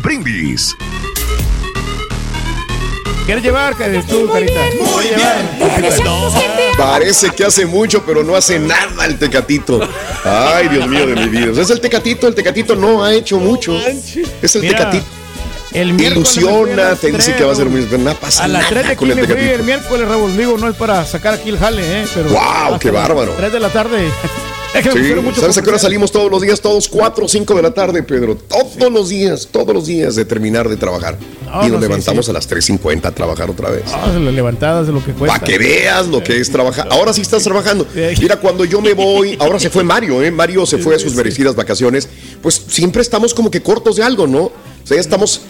Brindis. ¿Quieres llevar, tú, Carita? Muy bien. Parece que hace mucho, pero no hace nada el Tecatito. Ay, Dios mío de mi vida. Es el Tecatito, el Tecatito no ha hecho mucho. Es el Tecatito. El Ilusiona, te dice que va a ser muy no pasa A las 3 de aquí con el me fui Tecatito. el miércoles, Raúl. Digo, no es para sacar aquí el jale, ¿eh? Pero ¡Guau, hasta qué bárbaro! 3 de la tarde. Es que me Sí, mucho ¿Sabes a qué hora salimos todos los días? Todos 4 o 5 de la tarde, Pedro. Todos los días, todos los días de terminar de trabajar. No, y no, nos sí, levantamos sí. a las 3.50 a trabajar otra vez. Ah, las levantadas de lo que cuesta. Para que veas lo que es trabajar. Ahora sí estás trabajando. Sí. Mira, cuando yo me voy, ahora se fue Mario, ¿eh? Mario se fue a sus merecidas vacaciones. Pues siempre estamos como que cortos de algo, ¿no? O sea, ya estamos.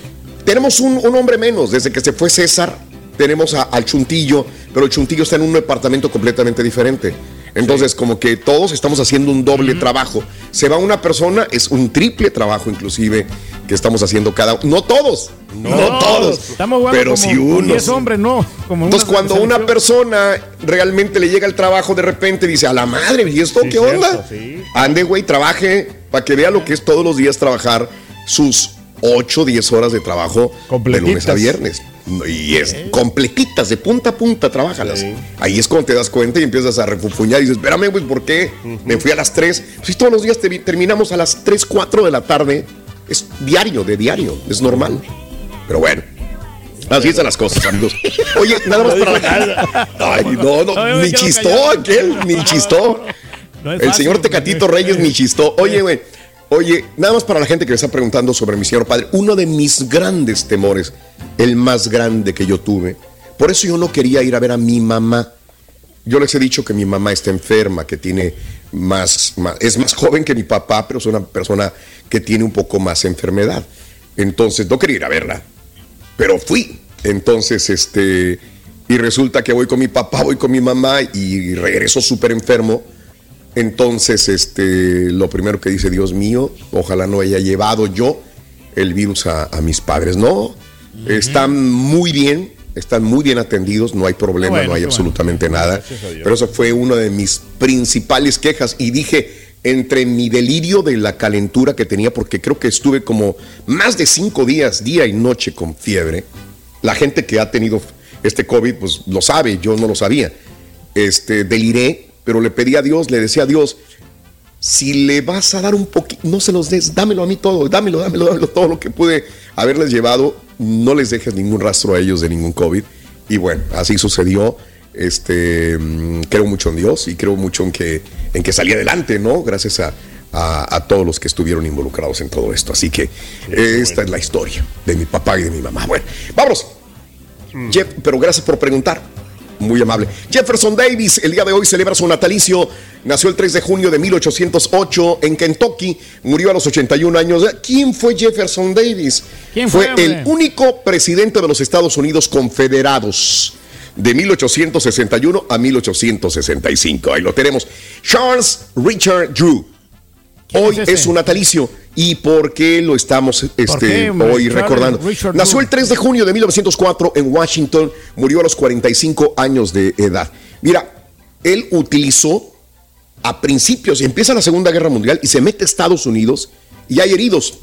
Tenemos un, un hombre menos. Desde que se fue César, tenemos a- al Chuntillo, pero el Chuntillo está en un departamento completamente diferente. Entonces, como que todos estamos haciendo un doble trabajo. Se va una persona, es un triple trabajo, inclusive, que estamos haciendo cada uno. No todos, no, todos. Estamos pero si uno. 10 hombres, no. Como Entonces, cuando una persona realmente le llega el trabajo, de repente dice, a la madre, ¿y esto Sí, qué cierto, onda? sí. Ande, güey, trabaje para que vea lo que es todos los días trabajar sus 8, 10 horas de trabajo de lunes a viernes. Y es completitas, de punta a punta, trabajalas. Ahí es cuando te das cuenta y empiezas a refufuñar y dices, espérame, güey, ¿por qué? Me fui a las 3. Si todos los días te- terminamos a las 3, 4 de la tarde, es diario, de diario, es normal. Pero bueno. Así están las cosas, amigos. Oye, nada más para la Ay, no, no, ni chistó aquel, ni chistó. El señor Tecatito porque- Reyes ni chistó. Oye, güey, oye, nada más para la gente que me está preguntando sobre mi señor padre, uno de mis grandes temores, el más grande que yo tuve, por eso yo no quería ir a ver a mi mamá. Yo les he dicho que mi mamá está enferma, que tiene más, más- es más joven que mi papá, pero es una persona que tiene un poco más enfermedad. Entonces no quería ir a verla, pero fui. Entonces, este, y resulta que voy con mi papá, voy con mi mamá y regreso súper enfermo. Entonces, este, lo primero que dice, Dios mío, ojalá no haya llevado yo el virus a, a mis padres. No, están muy bien, están muy bien atendidos, no hay problema, bueno, no hay absolutamente nada. Pero eso fue una de mis principales quejas y dije, entre mi delirio de la calentura que tenía, porque creo que estuve como más de cinco días, día y noche con fiebre, la gente que ha tenido este COVID, pues lo sabe, yo no lo sabía. Este, deliré, pero le pedí a Dios, le decía a Dios, si le vas a dar un poquito, no se los des, dámelo a mí todo, dámelo, dámelo, dámelo todo lo que pude haberles llevado, no les dejes ningún rastro a ellos de ningún COVID. Y bueno, así sucedió. Este, mm, creo mucho en Dios y creo mucho en que, en que salí adelante, ¿no? Gracias a, a- a todos los que estuvieron involucrados en todo esto. Así que eh, esta es la historia de mi papá y de mi mamá. Bueno, vámonos. Jeff, pero gracias por preguntar. Muy amable. Jefferson Davis, el día de hoy celebra su natalicio. Nació el 3 de junio de 1808 en Kentucky. Murió a los 81 años. ¿Quién fue Jefferson Davis? ¿Quién fue, el único presidente de los Estados Unidos confederados. De 1861 a 1865. Ahí lo tenemos. Charles Richard Drew. ¿Quién Hoy es es, su natalicio. ¿Y por qué lo estamos este, hoy recordando? Richard Nació el 3 de junio de 1904 en Washington, murió a los 45 años de edad. Mira, él utilizó a principios, empieza la Segunda Guerra Mundial y se mete Estados Unidos y hay heridos.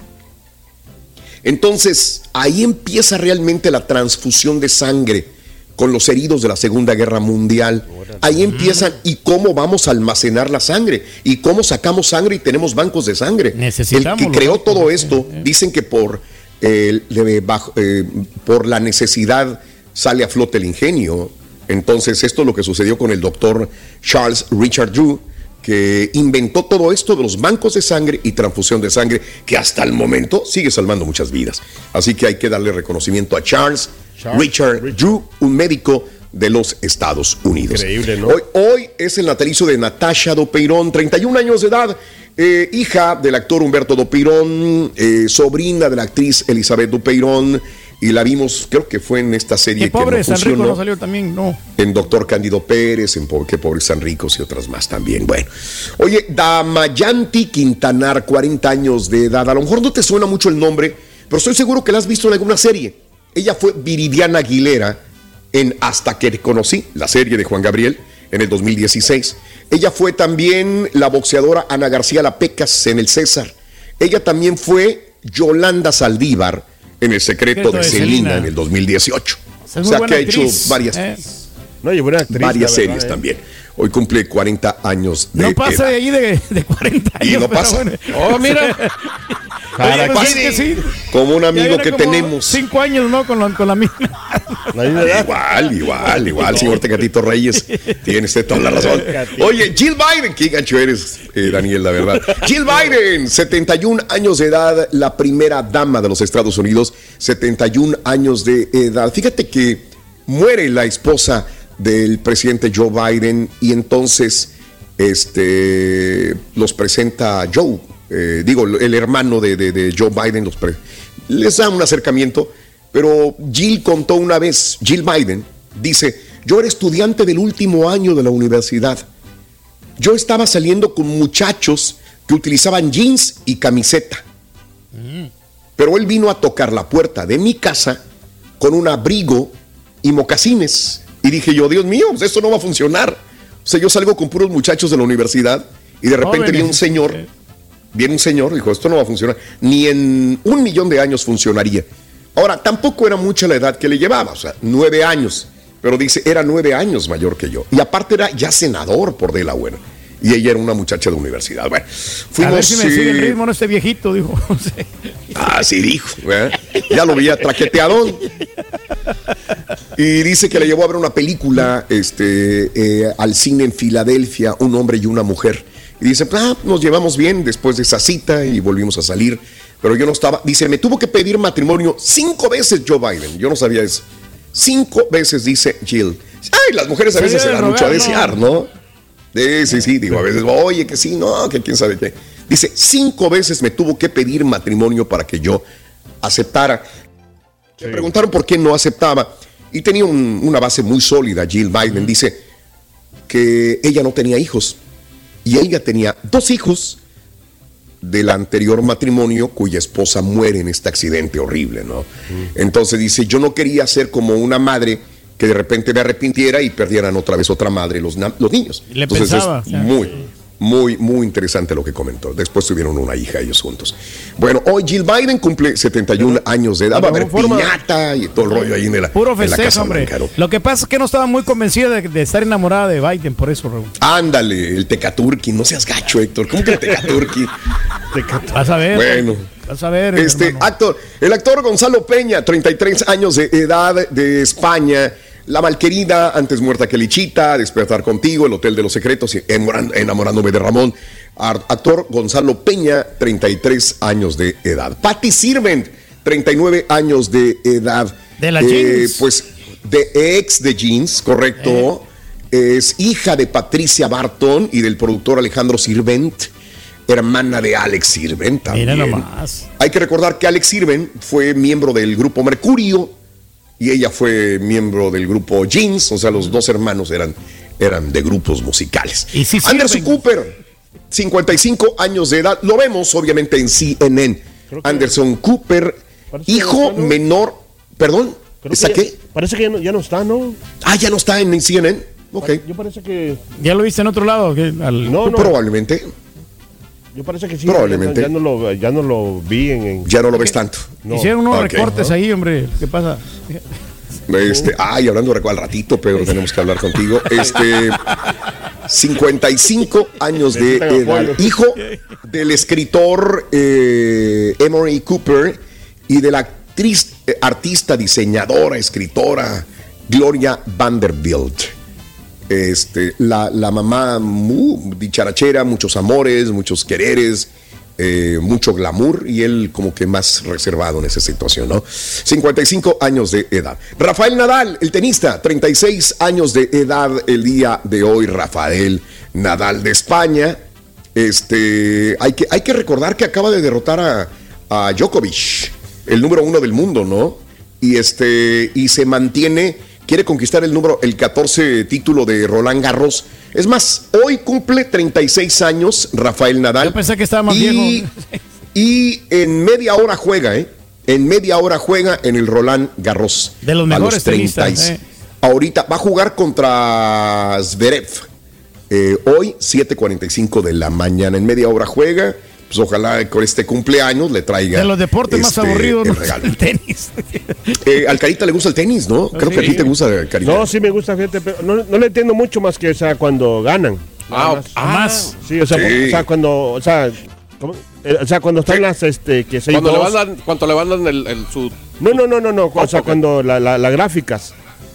Entonces, ahí empieza realmente la transfusión de sangre con los heridos de la Segunda Guerra Mundial. Ahí empiezan y cómo vamos a almacenar la sangre y cómo sacamos sangre y tenemos bancos de sangre. Necesitamos El que creó todo esto, dicen que por, eh, le- bajo- eh, por la necesidad sale a flote el ingenio. Entonces, esto es lo que sucedió con el doctor Charles Richard Drew, que inventó todo esto de los bancos de sangre y transfusión de sangre, que hasta el momento sigue salvando muchas vidas. Así que hay que darle reconocimiento a Charles, Richard, Drew, un médico de los Estados Unidos. Increíble, ¿no? Hoy, hoy es el natalicio de Natasha Dopeirón, 31 años de edad, eh, hija del actor Humberto Dopeirón, eh, sobrina de la actriz Elizabeth Dopeirón, y la vimos, creo que fue en esta serie Qué pobre, que no San Rico funcionó no salió también, no. en Doctor Cándido Pérez, en Qué pobres San Ricos y otras más también. Bueno, oye, Damayanti Quintanar, 40 años de edad. A lo mejor no te suena mucho el nombre, pero estoy seguro que la has visto en alguna serie. Ella fue Viridiana Aguilera en Hasta que te conocí, la serie de Juan Gabriel, en el 2016. Ella fue también la boxeadora Ana García Lapecas en el César. Ella también fue Yolanda Saldívar en El secreto de Celina en el 2018. Es O sea que ha hecho actriz, varias ¿eh? No, y buena actriz. varias verdad, series ¿eh? también. Hoy cumple 40 años de No pasa edad. de allí de, de 40 años. Y no pasa. bueno. Oh, mira. Oye, pues sí. Como un amigo que tenemos. Cinco años, ¿no? Con, la- con la misma. La misma edad. Igual, igual, igual, señor Tecatito Reyes. Tiene usted toda la razón. Oye, Jill Biden, qué gancho eres, eh, Daniel, la verdad. Jill Biden, 71 años de edad, la primera dama de los Estados Unidos, 71 años de edad. Fíjate que muere la esposa del presidente Joe Biden y entonces este, los presenta Joe, eh, digo, el hermano de, de- de Joe Biden, los pre- les da un acercamiento, pero Jill contó una vez, Jill Biden dice, yo era estudiante del último año de la universidad. Yo estaba saliendo con muchachos que utilizaban jeans y camiseta. Pero él vino a tocar la puerta de mi casa con un abrigo y mocasines. Y dije yo, Dios mío, pues esto no va a funcionar. O sea, yo salgo con puros muchachos de la universidad y de repente viene un señor, viene un señor, dijo, esto no va a funcionar. Ni en un millón de años funcionaría. Ahora, tampoco era mucha la edad que le llevaba, o sea, nueve años. Pero dice, era nueve años mayor que yo. Y aparte era ya senador por Delaware. Y ella era una muchacha de universidad. Bueno, fuimos... a ver si me sigue el eh, ritmo, no este viejito, dijo. Sí. Así dijo. ¿eh? Ya lo veía traqueteadón. Y dice que le llevó a ver una película este, eh, al cine en Filadelfia, un hombre y una mujer. Y dice, ah, nos llevamos bien después de esa cita y volvimos a salir. Pero yo no estaba. Dice, me tuvo que pedir matrimonio cinco veces Joe Biden. Yo no sabía eso. Cinco veces dice Jill. Ay, las mujeres a veces se dan mucho a desear, ¿no? Sí, sí, sí, digo, a veces, oye, que sí, no, que quién sabe qué. Dice, cinco veces me tuvo que pedir matrimonio para que yo aceptara. Le preguntaron por qué no aceptaba y tenía un- una base muy sólida. Jill Biden dice que ella no tenía hijos y ella tenía dos hijos del anterior matrimonio cuya esposa muere en este accidente horrible, ¿no? Entonces dice, yo no quería ser como una madre que de repente me arrepintiera y perdieran otra vez otra madre los, los niños. Le Entonces pensaba, es o sea, muy, muy, muy interesante lo que comentó. Después tuvieron una hija ellos juntos. Bueno, hoy Jill Biden cumple 71 años de edad. Va a haber piñata y todo el rollo ahí en la, Puro en la festejo, Casa hombre. Blanca, ¿no? Lo que pasa es que no estaba muy convencida de, de estar enamorada de Biden, por eso, Raúl. Ándale, el Tecaturki. No seas gacho, Héctor. ¿Cómo que el Tecaturki? Vas a ver. Bueno. Vas a ver. Este hermano. actor, el actor Gonzalo Peña, 33 años de edad de España. La malquerida, antes muerta que Lichita, Despertar contigo, El Hotel de los Secretos, Enamorándome de Ramón. Actor Gonzalo Peña, 33 años de edad. Patty Sirvent, 39 años de edad. De la Jeans. Pues de ex de Jeans, correcto. Es hija de Patricia Barton y del productor Alejandro Sirvent, hermana de Alex Sirvent también. Mira nomás. Hay que recordar que Alex Sirven fue miembro del grupo Mercurio y ella fue miembro del grupo Jeans, o sea, los dos hermanos eran, eran de grupos musicales. Y sí Anderson sirven. Cooper, 55 años de edad, lo vemos obviamente en CNN. Anderson Cooper, hijo menor, perdón, Creo ¿está que ya- qué? Parece que ya no, ya no está, ¿no? Ah, ya no está en CNN. Ok. Yo parece que. ¿Ya lo viste en otro lado? Al- No, no. Probablemente. Yo parece que sí. Probablemente. Ya, no lo, ya no lo vi en. en- Ya no lo ves tanto. no. Hicieron unos Ok. recortes ahí, hombre. ¿Qué pasa? Este, ay, hablando de al ratito, Pedro, tenemos que hablar contigo. Este, 55 años de edad. Hijo del escritor eh, Emory Cooper y de la actriz, eh, artista, diseñadora, escritora Gloria Vanderbilt. Este, la, la mamá dicharachera, muchos amores, muchos quereres, eh, mucho glamour y él como que más reservado en esa situación, ¿no? 55 años de edad. Rafael Nadal, el tenista, 36 años de edad el día de hoy, Rafael Nadal de España. Este, hay que, hay que recordar que acaba de derrotar a, a Djokovic, el número uno del mundo, ¿no? Y este, y se mantiene, quiere conquistar el número, el 14 título de Roland Garros. Es más, hoy cumple 36 años Rafael Nadal. Yo pensé que estaba más y, viejo. Y en media hora juega, ¿eh? En media hora juega en el Roland Garros. De los A mejores tenistas, eh. Ahorita va a jugar contra Zverev. Eh, hoy, 7:45 de la mañana. En media hora juega. Pues ojalá con este cumpleaños le traiga. De los deportes más este, aburridos, el ¿no? regalo. el tenis. Eh, al Carita le gusta el tenis, ¿no? Creo que a ti te gusta, Carita. No, sí me gusta, fíjate, pero no, no le entiendo mucho más que, o sea, cuando ganan. Nada más. Más. Sí, o sea, Sí. o sea, cuando, o sea, ¿cómo? Eh, o sea, cuando están las, este, que seis Cuando le dos. mandan, cuando le mandan el, el- su No, no, no, no, no, o sea, cuando la, la, las gráficas,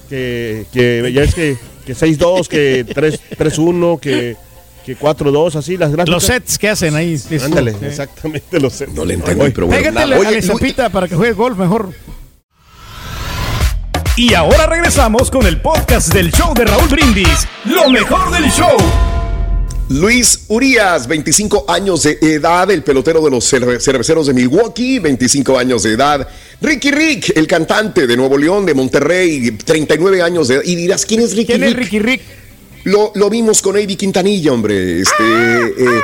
que, que ya es que, que 6-2, que 3 3-1, que, que 4-2, así, las gráficas. Los sets que hacen ahí. Ándale, exactamente los sé. No le entendí, Oye, pero bueno. Pégatele Oye, a la zapita para que juegue golf mejor. Y ahora regresamos con el podcast del show de Raúl Brindis. Lo mejor del show. Luis Urias, 25 años de edad, el pelotero de los cerve- cerveceros de Milwaukee, 25 años de edad. Ricky Rick, el cantante de Nuevo León, de Monterrey, 39 años de edad. Y dirás, ¿quién es Ricky ¿Quién Rick? es Ricky Rick? Lo, lo vimos con Eddie Quintanilla, hombre. Este, eh,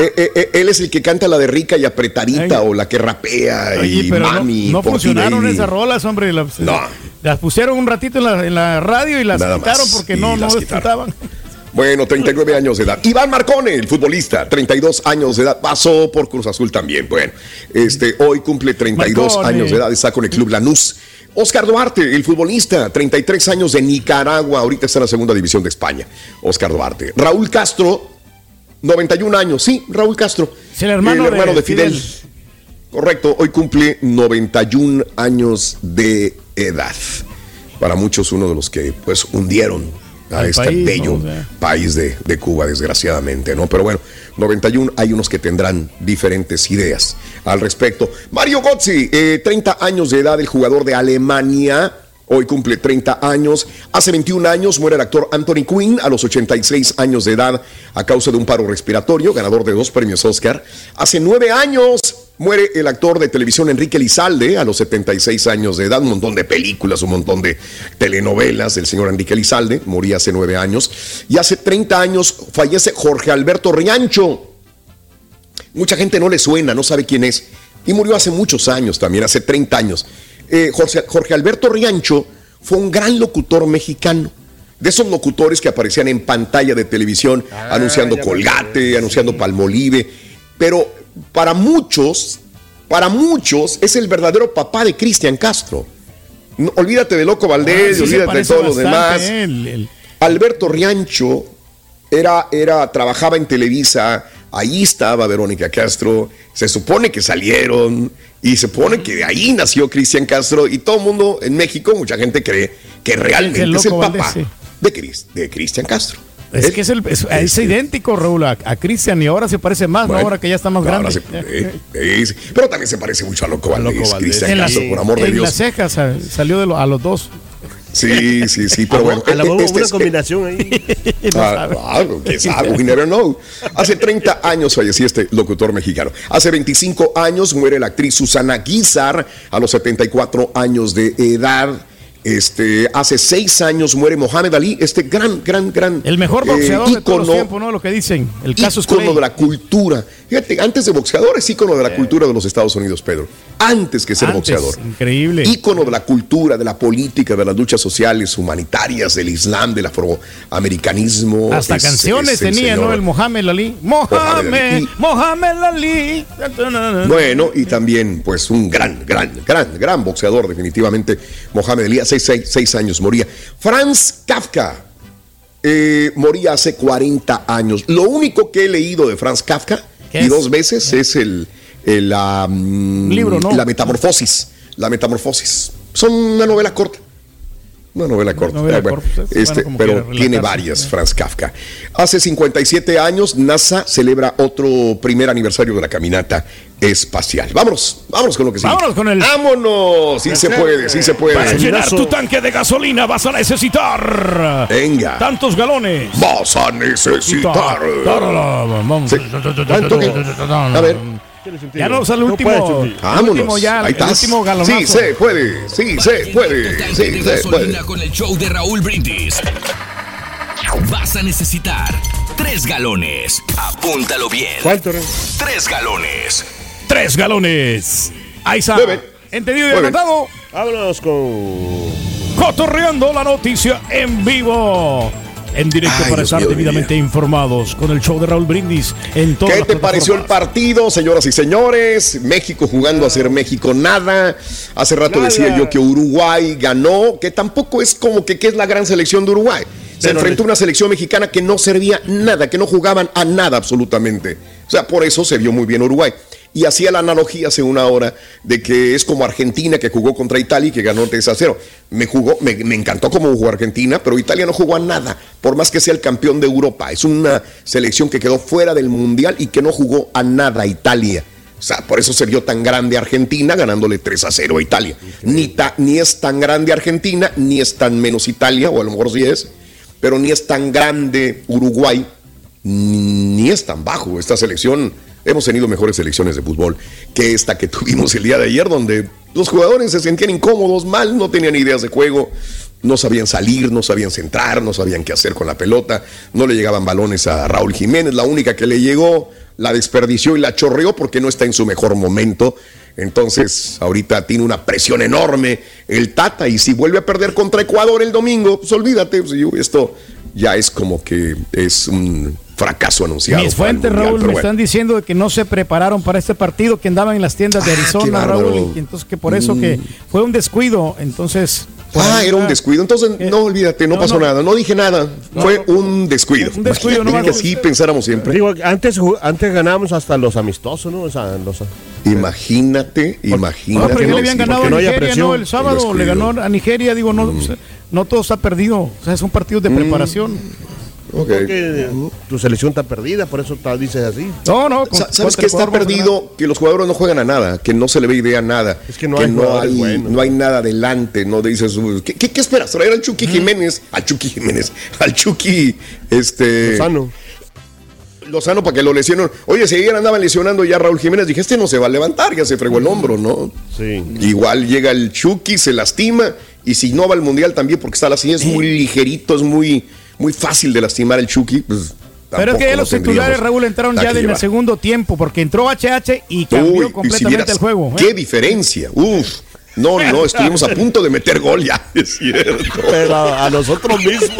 eh, eh, eh, él es el que canta la de rica y apretadita Ay. o la que rapea Oye, y pero mami. no, funcionaron esas rolas, hombre. Las, No. las pusieron un ratito en la, en la radio y las Nada quitaron más, porque y no, no disfrutaban. Bueno, 39 años de edad. Iván Marcone, el futbolista, 32 años de edad. Pasó por Cruz Azul también. Bueno, este, hoy cumple 32 Marcone. años de edad. Está con el Club Lanús. Oscar Duarte, el futbolista, 33 años de Nicaragua. Ahorita está en la segunda división de España. Oscar Duarte. Raúl Castro, 91 años. Sí, Raúl Castro. Sí, el hermano de de Fidel. Fidel. Correcto, hoy cumple 91 años de edad. Para muchos uno de los que pues hundieron a este país, bello ¿no? O sea. país de, de Cuba, desgraciadamente, ¿no? Pero bueno, 91 hay unos que tendrán diferentes ideas al respecto. Mario Gozzi, eh, 30 años de edad, el jugador de Alemania. Hoy cumple 30 años. Hace 21 años muere el actor Anthony Quinn a los 86 años de edad a causa de un paro respiratorio, ganador de dos premios Oscar. Hace 9 años muere el actor de televisión Enrique Lizalde a los 76 años de edad. Un montón de películas, un montón de telenovelas del señor Enrique Lizalde. Moría hace 9 años. Y hace 30 años fallece Jorge Alberto Riancho. Mucha gente no le suena, no sabe quién es. Y murió hace muchos años también, hace 30 años. Eh, Jorge, Jorge Alberto Riancho fue un gran locutor mexicano. De esos locutores que aparecían en pantalla de televisión anunciando ya me Colgate, anunciando Palmolive. Pero para muchos, para muchos es el verdadero papá de Cristian Castro. No, olvídate de Loco Valdés, Ah, sí olvídate de todos los demás. Alberto Riancho era, era, trabajaba en Televisa, ahí estaba Verónica Castro, se supone que salieron y se supone que de ahí nació Cristian Castro y todo el mundo en México, mucha gente cree que realmente El es el papá Valdés, sí. de Cristian Castro. Es Él- que es, el, es, es este, idéntico, Raúl, a, a Cristian y ahora se parece más, ¿no? bueno, Ahora que ya está más grande. se- eh, eh, pero también se parece mucho a Loco Valdés, Loco Valdés. Cristian en las, Castro, por amor de en Dios. las cejas sa- salió de lo- a los dos. Sí, sí, sí, pero bueno. a la eh, este una es- combinación ahí. Ah, claro, quién sabe, we never know. Hace 30 años falleció este locutor mexicano. Hace 25 años muere la actriz Susana Guizar a los 74 años de edad. Este, hace seis años muere Mohamed Ali, este gran, gran, gran. El mejor eh, boxeador de todos los ícono- tiempos, ¿no? Lo que dicen. El caso ícono de la cultura. Fíjate, antes de boxeador es ícono de la cultura de los Estados Unidos, Pedro. Antes que ser Antes, boxeador. increíble. Ícono de la cultura, de la política, de las luchas sociales, humanitarias, del Islam, del afroamericanismo. Hasta Es- canciones es tenía, ¿no? El Mohamed Ali. Mohamed. Mohamed Ali. Bueno, y también, pues, un gran, gran, gran, gran boxeador, definitivamente. Mohamed Ali, seis, seis años moría. Franz Kafka eh, moría hace 40 años. Lo único que he leído de Franz Kafka, ¿Qué y es? dos veces, es el, el, Libro, ¿no? la metamorfosis. La metamorfosis. Son una novela corta. Una novela corta. novela Eh, bueno, corta, pues, este, bueno, pero tiene varias, Franz Kafka. Hace 57 años, NASA celebra otro primer aniversario de la caminata espacial. Vámonos, vámonos con lo que sigue. Vámonos con el- vámonos. Sí se puede, sí se Para puede. llenar tu tanque de gasolina vas a necesitar Venga. tantos galones. Vas a necesitar. Vamos. Sí. ¿Cuánto que- A ver. Ya no sale el No último. puedes, Chucky. el último ya, Ahí el último galonazo. Sí se puede, sí se puede, sí se puede. con el show de Raúl Brindis. Vas a necesitar tres galones. Apúntalo bien. ¿Cuánto? Tres galones. Tres galones. Ahí está. Entendido y anotado. Vámonos con. Cotorreando la noticia en vivo. En directo Ay, para Dios estar debidamente informados con el show de Raúl Brindis en ¿Qué te pareció el partido, señoras y señores? México jugando a ser México nada. Hace rato Nada. decía yo que Uruguay ganó, que tampoco es como que, que es la gran selección de Uruguay. Se Pero enfrentó a una selección mexicana que no servía nada, que no jugaban a nada absolutamente. O sea, por eso se vio muy bien Uruguay. Y hacía la analogía hace una hora de que es como Argentina que jugó contra Italia y que ganó 3 a 0. Me, jugó, me, me encantó cómo jugó Argentina, pero Italia no jugó a nada, por más que sea el campeón de Europa. Es una selección que quedó fuera del Mundial y que no jugó a nada Italia. O sea, por eso se vio tan grande Argentina ganándole 3 a 0 a Italia. Ni, ta- ni es tan grande Argentina, ni es tan menos Italia, o a lo mejor sí es, pero ni es tan grande Uruguay, ni es tan bajo esta selección. Hemos tenido mejores selecciones de fútbol que esta que tuvimos el día de ayer, donde los jugadores se sentían incómodos, mal, no tenían ideas de juego, no sabían salir, no sabían centrar, no sabían qué hacer con la pelota, no le llegaban balones a Raúl Jiménez, la única que le llegó la desperdició y la chorreó porque no está en su mejor momento. Entonces, ahorita tiene una presión enorme el Tata y si vuelve a perder contra Ecuador el domingo, pues olvídate, pues, esto ya es como que es un fracaso anunciado. Mis fuentes, Mundial, Raúl, me bueno. están diciendo de que no se prepararon para este partido, que andaban en las tiendas de Ah, Arizona. Mm. Raúl, y entonces que por eso que fue un descuido, entonces... por Ah, ahí era un descuido. Entonces, Eh, no olvídate, no, no, pasó no. nada. No dije nada. No, Fue no. un descuido. Un descuido, Imagínate que así pensáramos siempre. Digo, antes, antes ganábamos hasta los amistosos, ¿no? O sea, los- Imagínate, No, imagínate. no, le habían ganado porque a no haya Nigeria, presión. ¿no? El sábado Un le ganó a Nigeria, digo, no, sea, no todo está perdido, o sea, son partidos de preparación. Ok. porque tu selección está perdida, por eso dices así. No, no, con- Sa- ¿Sabes que está perdido? Que los jugadores no juegan a nada, que no se le ve idea a nada. Es que no hay jugadores hay, no hay nada adelante. No dices, "Uy, ¿qué, qué, qué esperas? Traer al Chucky Jiménez, al Chucky Jiménez, al Chucky este, Sano. Lozano para que lo lesionen. Oye, si ayer andaban lesionando ya a Raúl Jiménez, dije, este no se va a levantar, ya se fregó el hombro, ¿no? Sí. Igual llega el Chucky, se lastima, y si no va al Mundial también, porque está así, es muy ligerito, es muy, muy fácil de lastimar el Chucky, pues. Pero es que lo los titulares, Raúl, entraron ya en el segundo tiempo, porque entró HH y Uy, cambió y si completamente vieras el juego. ¿eh? Qué diferencia. Uf. No, no, estuvimos a punto de meter gol ya, es cierto. Pero a, a nosotros mismos.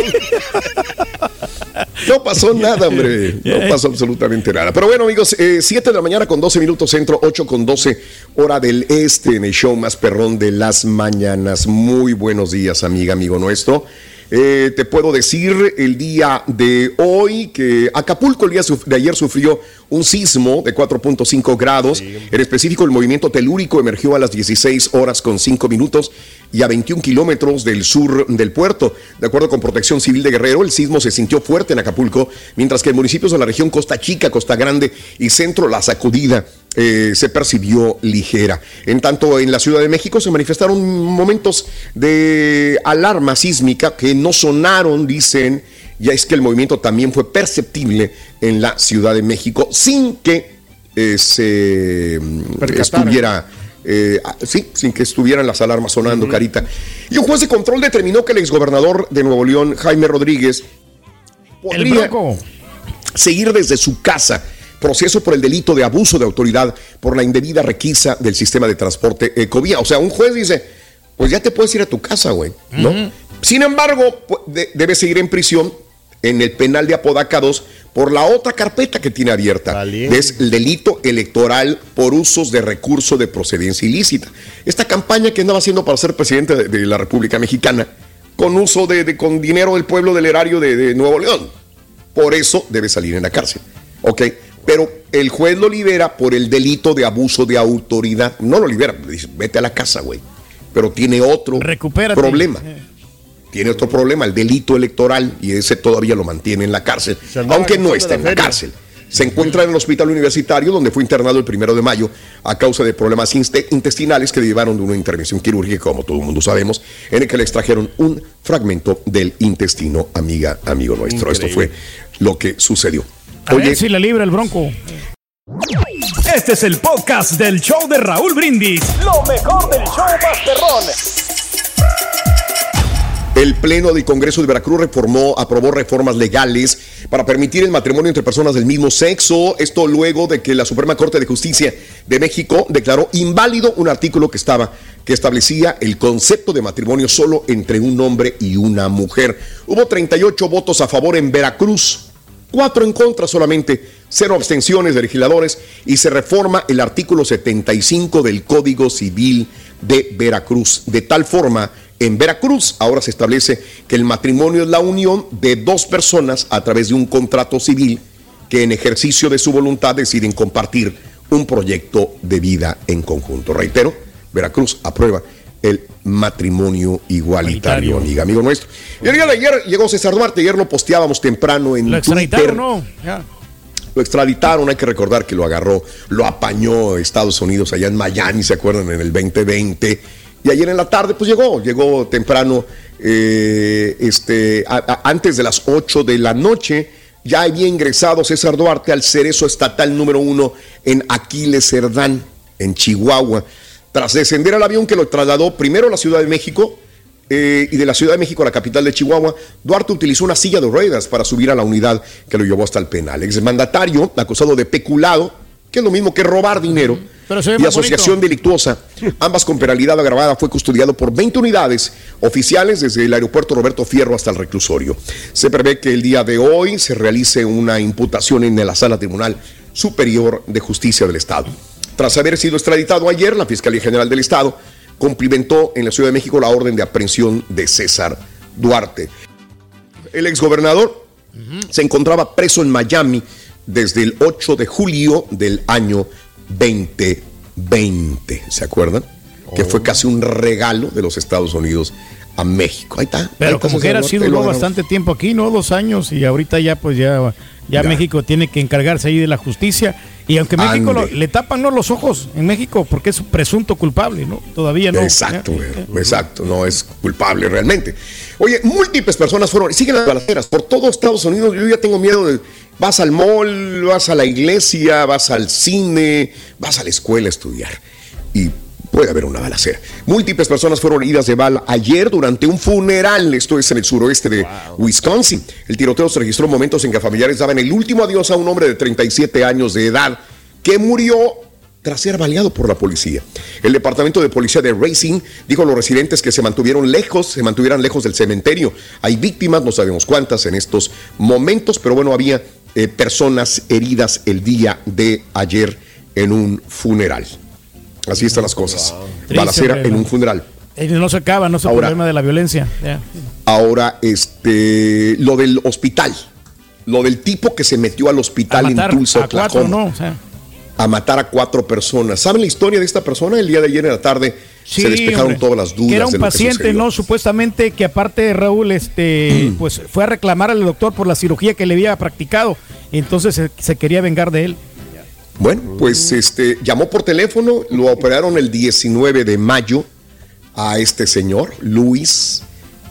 No pasó nada, hombre. No pasó absolutamente nada. Pero bueno, amigos, 7 de la mañana con 12 minutos centro, 8 con 12 hora del este en el show más perrón de las mañanas. Muy buenos días, amiga, amigo nuestro. Eh, te puedo decir el día de hoy que Acapulco el día de ayer sufrió un sismo de 4.5 grados. En específico, el movimiento telúrico emergió a las 16 horas con 5 minutos y a 21 kilómetros del sur del puerto. De acuerdo con Protección Civil de Guerrero, el sismo se sintió fuerte en Acapulco, mientras que en municipios de la región Costa Chica, Costa Grande y Centro, la sacudida eh, se percibió ligera. En tanto, en la Ciudad de México se manifestaron momentos de alarma sísmica que no sonaron, dicen, ya es que el movimiento también fue perceptible en la Ciudad de México sin que eh, se mm, estuviera eh, sí, sin que estuvieran las alarmas sonando, Carita. Y un juez de control determinó que el exgobernador de Nuevo León, Jaime Rodríguez, podría seguir desde su casa proceso por el delito de abuso de autoridad por la indebida requisa del sistema de transporte Ecovía. O sea, un juez dice, pues ya te puedes ir a tu casa, güey, ¿no? Sin embargo, debe seguir en prisión en el penal de Apodaca 2 por la otra carpeta que tiene abierta. Es el delito electoral por usos de recurso de procedencia ilícita. Esta campaña que andaba haciendo para ser presidente de, la República Mexicana con uso de, con dinero del pueblo del erario de, Nuevo León. Por eso debe salir en la cárcel. ¿Ok? Pero el juez lo libera por el delito de abuso de autoridad. No lo libera, dice, vete a la casa, güey. Pero tiene otro problema. Eh tiene otro problema, el delito electoral, y ese todavía lo mantiene en la cárcel, aunque no está en la cárcel. Se encuentra en el hospital universitario donde fue internado el primero de mayo a causa de problemas intestinales que derivaron de una intervención quirúrgica, como todo el mundo sabemos, en el que le extrajeron un fragmento del intestino, amiga, amigo nuestro. Esto fue lo que sucedió. A Oye, ver si le libra el bronco. Este es el podcast del show de Raúl Brindis. Lo mejor del show Masterrón. El Pleno del Congreso de Veracruz reformó, aprobó reformas legales para permitir el matrimonio entre personas del mismo sexo. Esto luego de que la Suprema Corte de Justicia de México declaró inválido un artículo que estaba que establecía el concepto de matrimonio solo entre un hombre y una mujer. Hubo 38 votos a favor en Veracruz, cuatro en contra solamente, cero abstenciones de legisladores y se reforma el artículo 75 del Código Civil de Veracruz de tal forma en Veracruz ahora se establece que el matrimonio es la unión de dos personas a través de un contrato civil que en ejercicio de su voluntad deciden compartir un proyecto de vida en conjunto. Reitero, Veracruz aprueba el matrimonio igualitario, amiga, amigo nuestro. Y el día de ayer llegó César Duarte, ayer lo posteábamos temprano en ¿Lo extraditaron no? Lo extraditaron, hay que recordar que lo agarró, lo apañó Estados Unidos allá en Miami, ¿se acuerdan? En el 2020 y ayer en la tarde, pues llegó, llegó temprano, eh, este, antes de las 8 de la noche. Ya había ingresado César Duarte al cerezo estatal número uno en Aquiles Cerdán, en Chihuahua. Tras descender al avión que lo trasladó primero a la Ciudad de México eh, y de la Ciudad de México a la capital de Chihuahua, Duarte utilizó una silla de ruedas para subir a la unidad que lo llevó hasta el penal. Exmandatario, acusado de peculado, que es lo mismo que robar dinero y asociación delictuosa, ambas con penalidad agravada, fue custodiado por 20 unidades oficiales desde el aeropuerto Roberto Fierro hasta el reclusorio. Se prevé que el día de hoy se realice una imputación en la Sala Tribunal Superior de Justicia del Estado. Tras haber sido extraditado ayer, la Fiscalía General del Estado cumplimentó en la Ciudad de México la orden de aprehensión de César Duarte. El exgobernador se encontraba preso en Miami desde el 8 de julio del año 2020, ¿se acuerdan? Que fue casi un regalo de los Estados Unidos a México. Ahí está. Pero como que era sí duró bastante tiempo aquí, ¿no? Dos años y ahorita ya pues ya, ya, México tiene que encargarse ahí de la justicia. Y aunque México le tapan ¿no? los ojos en México porque es presunto culpable, ¿no? Todavía no. Exacto, exacto, no es culpable realmente. Oye, múltiples personas fueron, siguen las balaceras por todo Estados Unidos. Yo ya tengo miedo de Vas al mall, vas a la iglesia, vas al cine, vas a la escuela a estudiar. Y puede haber una balacera. Múltiples personas fueron heridas de bala ayer durante un funeral. Esto es en el suroeste de Wisconsin. El tiroteo se registró en momentos en que familiares daban el último adiós a un hombre de 37 años de edad que murió tras ser baleado por la policía. El departamento de policía de Racing dijo a los residentes que se mantuvieron lejos, se mantuvieran lejos del cementerio. Hay víctimas, no sabemos cuántas en estos momentos, pero bueno, había eh, personas heridas el día de ayer en un funeral. Así están las cosas. Balacera en un funeral. No se acaba, no se ahora, problema de la violencia. Ahora, este, lo del hospital, lo del tipo que se metió al hospital en Tulsa, Oklahoma, a matar a cuatro personas. ¿Saben la historia de esta persona? El día de ayer en la tarde se despejaron todas las dudas. era un paciente, ¿no? Supuestamente que aparte de Raúl, este, mm. pues fue a reclamar al doctor por la cirugía que le había practicado. Entonces se, quería vengar de él. Bueno, pues este llamó por teléfono, lo operaron el 19 de mayo a este señor, Luis,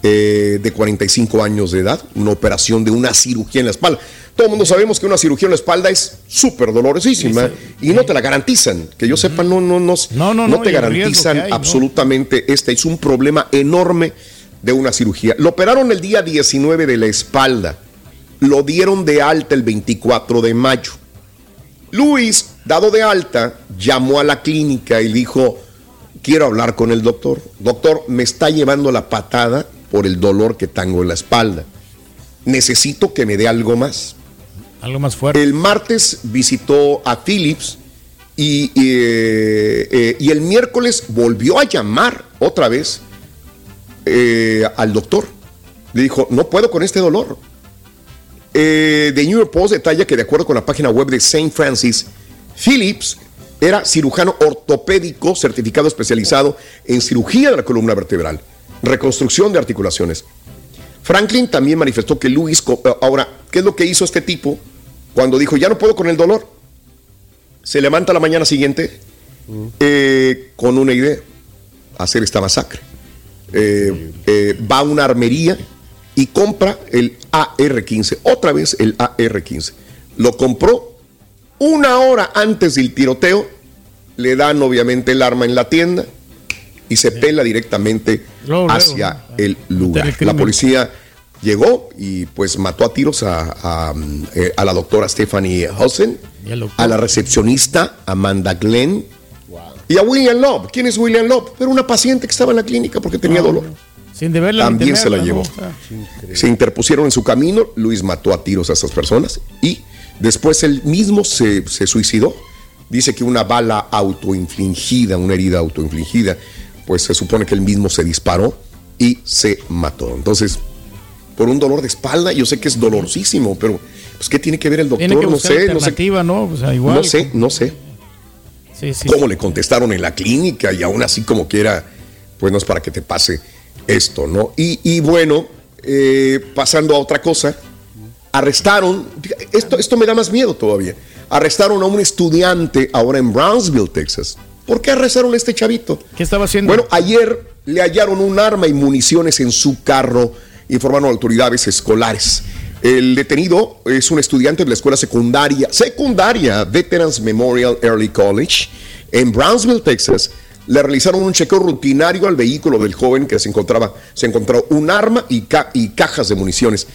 eh, de 45 años de edad, una operación de una cirugía en la espalda. Todo el mundo sabemos que una cirugía en la espalda es súper dolorosísima y no te la garantizan. Que yo sepa, no, no, no, no, no, te garantizan absolutamente esta. Es un problema enorme de una cirugía. Lo operaron el día 19 de la espalda. Lo dieron de alta el 24 de mayo. Luis, dado de alta, llamó a la clínica y dijo, quiero hablar con el doctor. Doctor, me está llevando la patada por el dolor que tengo en la espalda. Necesito que me dé algo más. Algo más fuerte. El martes visitó a Philips y, eh, eh, y el miércoles volvió a llamar otra vez eh, al doctor. Le dijo, no puedo con este dolor. The New York Post detalla que de acuerdo con la página web de St. Francis, Phillips era cirujano ortopédico certificado especializado en cirugía de la columna vertebral, reconstrucción de articulaciones. Franklin también manifestó que Luis, ahora, ¿qué es lo que hizo este tipo cuando dijo, ya no puedo con el dolor? Se levanta la mañana siguiente eh, con una idea, hacer esta masacre. Eh, eh, va a una armería y compra el AR-15, otra vez el AR-15. Lo compró una hora antes del tiroteo, le dan obviamente el arma en la tienda y se pela directamente hacia el lugar. La policía llegó y pues mató a tiros a, eh, la doctora Stephanie Hausen, a la recepcionista Amanda Glenn y a William Love. ¿Quién es William Love? Era una paciente que estaba en la clínica porque tenía dolor. Sin deberla También se la llevó. Se interpusieron en su camino. Luis mató a tiros a esas personas y después él mismo se, se suicidó. Dice que una bala autoinfligida, una herida autoinfligida, pues se supone que él mismo se disparó y se mató. Entonces, por un dolor de espalda. Yo sé que es dolorosísimo, pero pues, ¿qué tiene que ver el doctor? no sé, no sé. ¿no? no sé, no sé. ¿Cómo le contestaron en la clínica? Y aún así como que era, pues no es para que te pase esto, ¿no? Y, bueno, eh, pasando a otra cosa, arrestaron, esto, esto me da más miedo todavía, arrestaron a un estudiante ahora en Brownsville, Texas. ¿Por qué arrestaron a este chavito? ¿Qué estaba haciendo? Bueno, ayer le hallaron un arma y municiones en su carro informaron autoridades escolares. El detenido es un estudiante de la escuela secundaria, secundaria Veterans Memorial Early College en Brownsville, Texas. Le realizaron un chequeo rutinario al vehículo del joven que se encontraba, se encontró un arma y, cajas de municiones.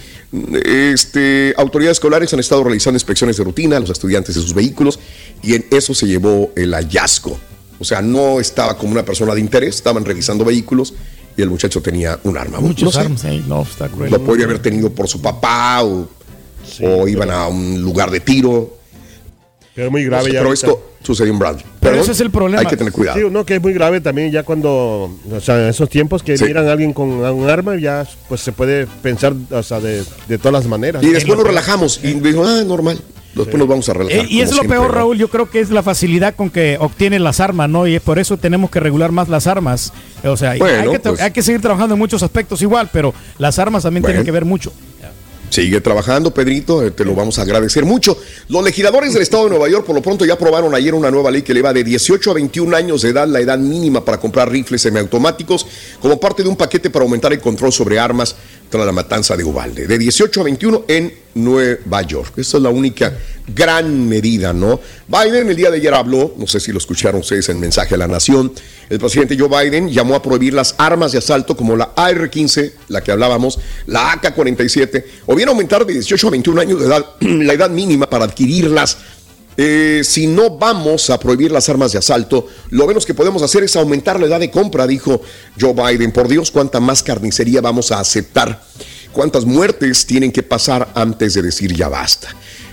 Este, autoridades escolares han estado realizando inspecciones de rutina a los estudiantes de sus vehículos y en eso se llevó el hallazgo. O sea, no estaba como una persona de interés, estaban revisando vehículos y el muchacho tenía un arma. Muchos armas, no, está cruel. Lo podría haber tenido por su papá o, iban a un lugar de tiro. Pero muy grave ya. Pero esto sucedió en Brad. Pero ese es el problema. Hay que tener cuidado. Sí, no, que es muy grave también ya cuando, o sea, en esos tiempos que miran a alguien con un arma, ya pues se puede pensar, o sea, de, de todas las maneras. Y después nos relajamos y dijo, ah, normal. Después nos vamos a relajar. Eh, y es lo peor, Raúl, yo creo que es la facilidad con que obtienen las armas, ¿no? Y es por eso tenemos que regular más las armas. O sea, pues. hay, que seguir trabajando en muchos aspectos igual, pero las armas también tienen que ver mucho. Sigue trabajando, Pedrito, eh, te lo vamos a agradecer mucho. Los legisladores del Estado de Nueva York, por lo pronto, ya aprobaron ayer una nueva ley que le va de 18 a 21 años de edad la edad mínima para comprar rifles semiautomáticos como parte de un paquete para aumentar el control sobre armas tras la matanza de Ubalde. De 18 a 21 en Nueva York. Esa es la única gran medida, ¿no? Biden el día de ayer habló, no sé si lo escucharon ustedes en mensaje a la nación, el presidente Joe Biden llamó a prohibir las armas de asalto como la AR-15, la que hablábamos, la AK-47, o bien aumentar de 18 a 21 años de edad la edad mínima para adquirirlas. Eh, si no vamos a prohibir las armas de asalto, lo menos que podemos hacer es aumentar la edad de compra, dijo Joe Biden. Por Dios, cuánta más carnicería vamos a aceptar cuántas muertes tienen que pasar antes de decir ya basta.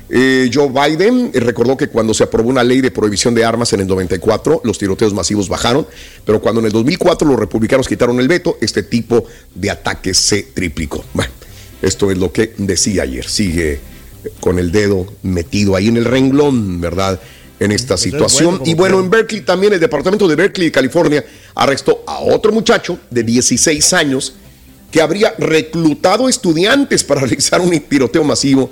Eh, Joe Biden recordó que cuando se aprobó una ley de prohibición de armas en el 94, los tiroteos masivos bajaron, pero cuando en el 2004 los republicanos quitaron el veto, este tipo de ataques se triplicó. Bueno, esto es lo que decía ayer. Sigue con el dedo metido ahí en el renglón, ¿verdad? En esta situación. y bueno, en Berkeley también, el departamento de Berkeley, California, arrestó a otro muchacho de 16 años que habría reclutado estudiantes para realizar un tiroteo masivo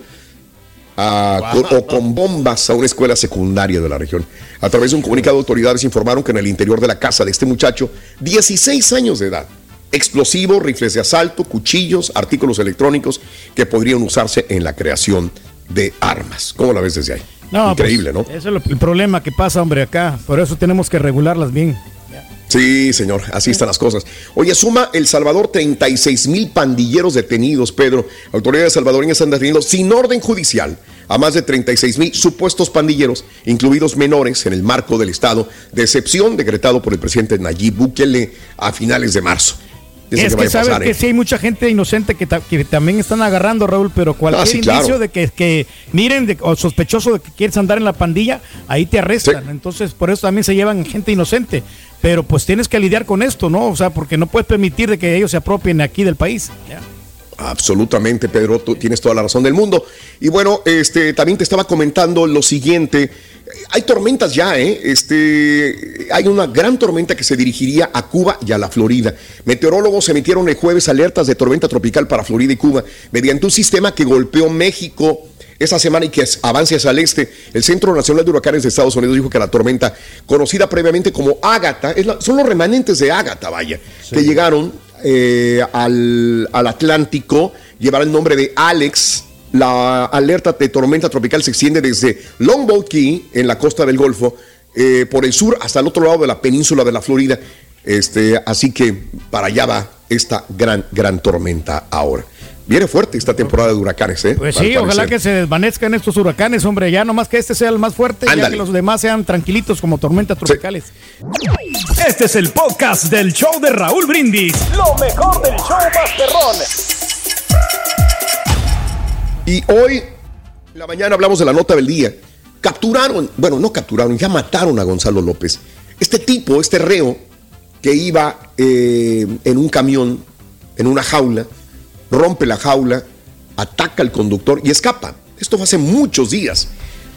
o con bombas a una escuela secundaria de la región. A través de un comunicado, autoridades informaron que en el interior de la casa de este muchacho, 16 años de edad, explosivos, rifles de asalto, cuchillos, artículos electrónicos que podrían usarse en la creación de armas. ¿Cómo la ves desde ahí? No, Increíble, pues, ¿no? Eso es el problema que pasa, hombre, acá. Por eso tenemos que regularlas bien. Sí, señor, así están las cosas. Oye, suma El Salvador 36 mil pandilleros detenidos, Pedro. Autoridades salvadoreñas han detenido sin orden judicial a más de 36 mil supuestos pandilleros, incluidos menores, en el marco del estado de excepción decretado por el presidente Nayib Bukele a finales de marzo. Es que, sabes que ¿eh? sí hay mucha gente inocente que, también están agarrando, Raúl, pero cualquier ah, indicio de que, miren de, o sospechoso de que quieres andar en la pandilla, ahí te arrestan. Entonces, por eso también se llevan gente inocente. Pero pues tienes que lidiar con esto, ¿no? O sea, porque no puedes permitir de que ellos se apropien aquí del país. Absolutamente, Pedro, tú tienes toda la razón del mundo. Y bueno, este, también te estaba comentando lo siguiente. Hay tormentas ya, ¿eh? Este, hay una gran tormenta que se dirigiría a Cuba y a la Florida. Meteorólogos emitieron el jueves alertas de tormenta tropical para Florida y Cuba mediante un sistema que golpeó México esta semana y que avance hacia el este. El Centro Nacional de Huracanes de Estados Unidos dijo que la tormenta, conocida previamente como Ágata, son los remanentes de Ágata, vaya, que llegaron eh, al, Atlántico, llevará el nombre de Alex. La alerta de tormenta tropical se extiende desde Longboat Key, en la costa del Golfo, eh, por el sur hasta el otro lado de la península de la Florida. Este, así que para allá va esta gran, gran tormenta ahora. Viene fuerte esta temporada de huracanes, ¿eh? Pues sí, ojalá que se desvanezcan estos huracanes, hombre. Ya nomás que este sea el más fuerte, ya que los demás sean tranquilitos como tormentas tropicales. Este es el podcast del show de Raúl Brindis. Lo mejor del show Masterrón. Y hoy, en la mañana, hablamos de la nota del día. Capturaron, bueno, no capturaron, ya mataron a Gonzalo López. Este tipo, este reo, que iba eh, en un camión, en una jaula, rompe la jaula, ataca al conductor y escapa. Esto fue hace muchos días.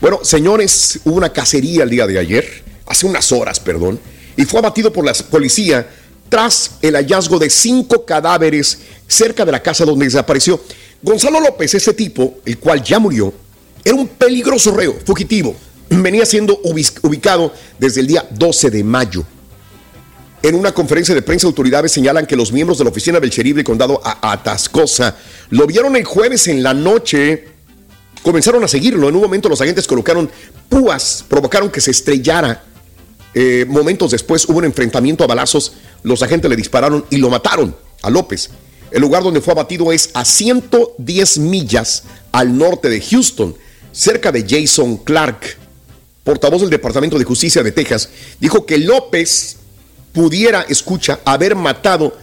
Bueno, señores, hubo una cacería el día de ayer, hace unas horas, perdón, y fue abatido por la policía tras el hallazgo de cinco cadáveres cerca de la casa donde desapareció. Gonzalo López, ese tipo, el cual ya murió, era un peligroso reo, fugitivo. Venía siendo ubicado desde el día 12 de mayo en una conferencia de prensa, autoridades señalan que los miembros de la oficina del sheriff condado Atascosa lo vieron el jueves en la noche. Comenzaron a seguirlo. En un momento los agentes colocaron púas, provocaron que se estrellara. Eh, momentos después hubo un enfrentamiento a balazos. Los agentes le dispararon y lo mataron a López. El lugar donde fue abatido es a 110 millas al norte de Houston, cerca de Jason Clark. Portavoz del Departamento de Justicia de Texas dijo que López pudiera, escucha, haber matado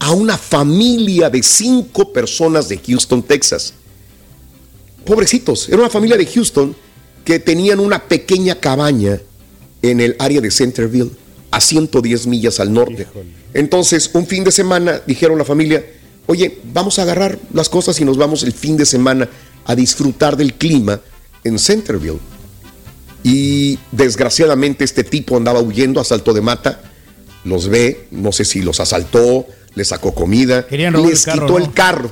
a una familia de cinco personas de Houston, Texas. Pobrecitos, era una familia de Houston que tenían una pequeña cabaña en el área de Centerville, a 110 millas al norte. Entonces, un fin de semana dijeron la familia, oye, vamos a agarrar las cosas y nos vamos el fin de semana a disfrutar del clima en Centerville. Y desgraciadamente este tipo andaba huyendo a salto de mata los ve, no sé si los asaltó, les sacó comida, les quitó el carro.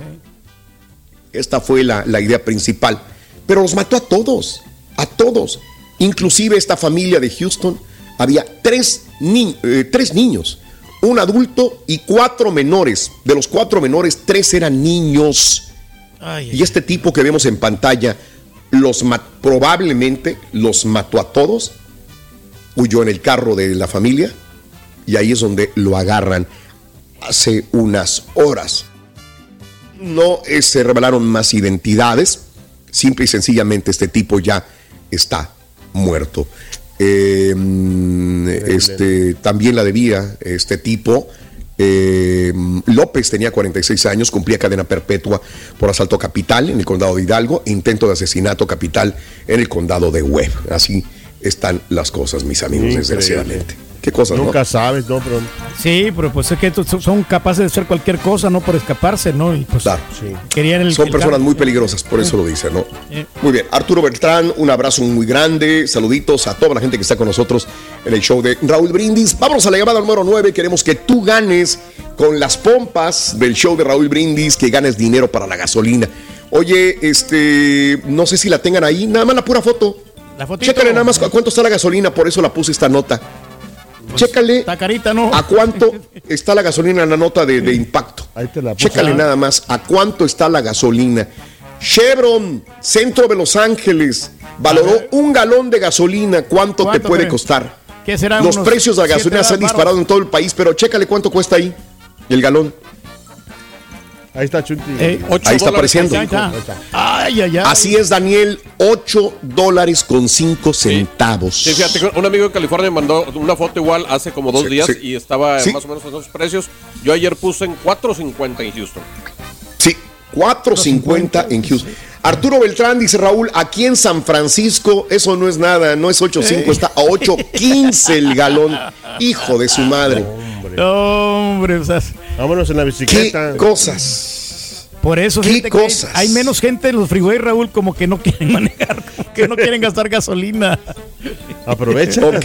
Esta fue la, idea principal. Pero los mató a todos, a todos. Inclusive esta familia de Houston había tres, eh, tres niños, un adulto y cuatro menores. De los cuatro menores, tres eran niños. y este tipo que vemos en pantalla, los probablemente los mató a todos, huyó en el carro de la familia y ahí es donde lo agarran hace unas horas. No eh, se revelaron más identidades, simple y sencillamente este tipo ya está muerto. Em, este, también la debía este tipo. Em, López tenía 46 años, cumplía cadena perpetua por asalto capital en el condado de Hidalgo, intento de asesinato capital en el condado de Webb. Así están las cosas, mis amigos, desgraciadamente cosas, Nunca sabes, ¿no? Pero... Sí, pero pues es que son capaces de hacer cualquier cosa, ¿no? Por escaparse, ¿no? Y pues claro. son personas muy peligrosas, por eso lo dice, ¿no? Muy bien. Arturo Bertrán, un abrazo muy grande. Saluditos a toda la gente que está con nosotros en el show de Raúl Brindis. Vámonos a la llamada número 9. Queremos que tú ganes con las pompas del show de Raúl Brindis, que ganes dinero para la gasolina. Oye, este, no sé si la tengan ahí, nada más la pura foto. La Chécale nada más cuánto está la gasolina, por eso la puse esta nota. Pues, Chécale ¿no? a cuánto está la gasolina en la nota de, impacto. Ahí te la Chécale nada más a cuánto está la gasolina. Chevron, centro de Los Ángeles, valoró un galón de gasolina. ¿Cuánto, te puede costar? ¿Qué será? Los precios de la gasolina se han disparado en todo el país, pero chécale cuánto cuesta ahí el galón. Ahí está Chunti. Eh, ahí está apareciendo. Ay, ay, ay. Así es, Daniel, 8 dólares con 5 centavos. Sí, fíjate, un amigo de California me mandó una foto igual hace como dos Sí, días sí. y estaba Sí. más o menos en esos precios. Yo ayer puse en 4.50 en Houston. Sí, 4.50 en Houston. Arturo Beltrán dice Raúl, aquí en San Francisco eso no es nada, no es 8.5, está a 8.15 el galón. Hijo de su madre. No, hombre, o sea, Vámonos en la ¿Qué bicicleta. cosas? por eso ¿Qué fíjate que hay- cosas? hay menos gente en los freeways, Raúl, como que no quieren manejar, como que no quieren gastar gasolina. Aprovecha. Ok.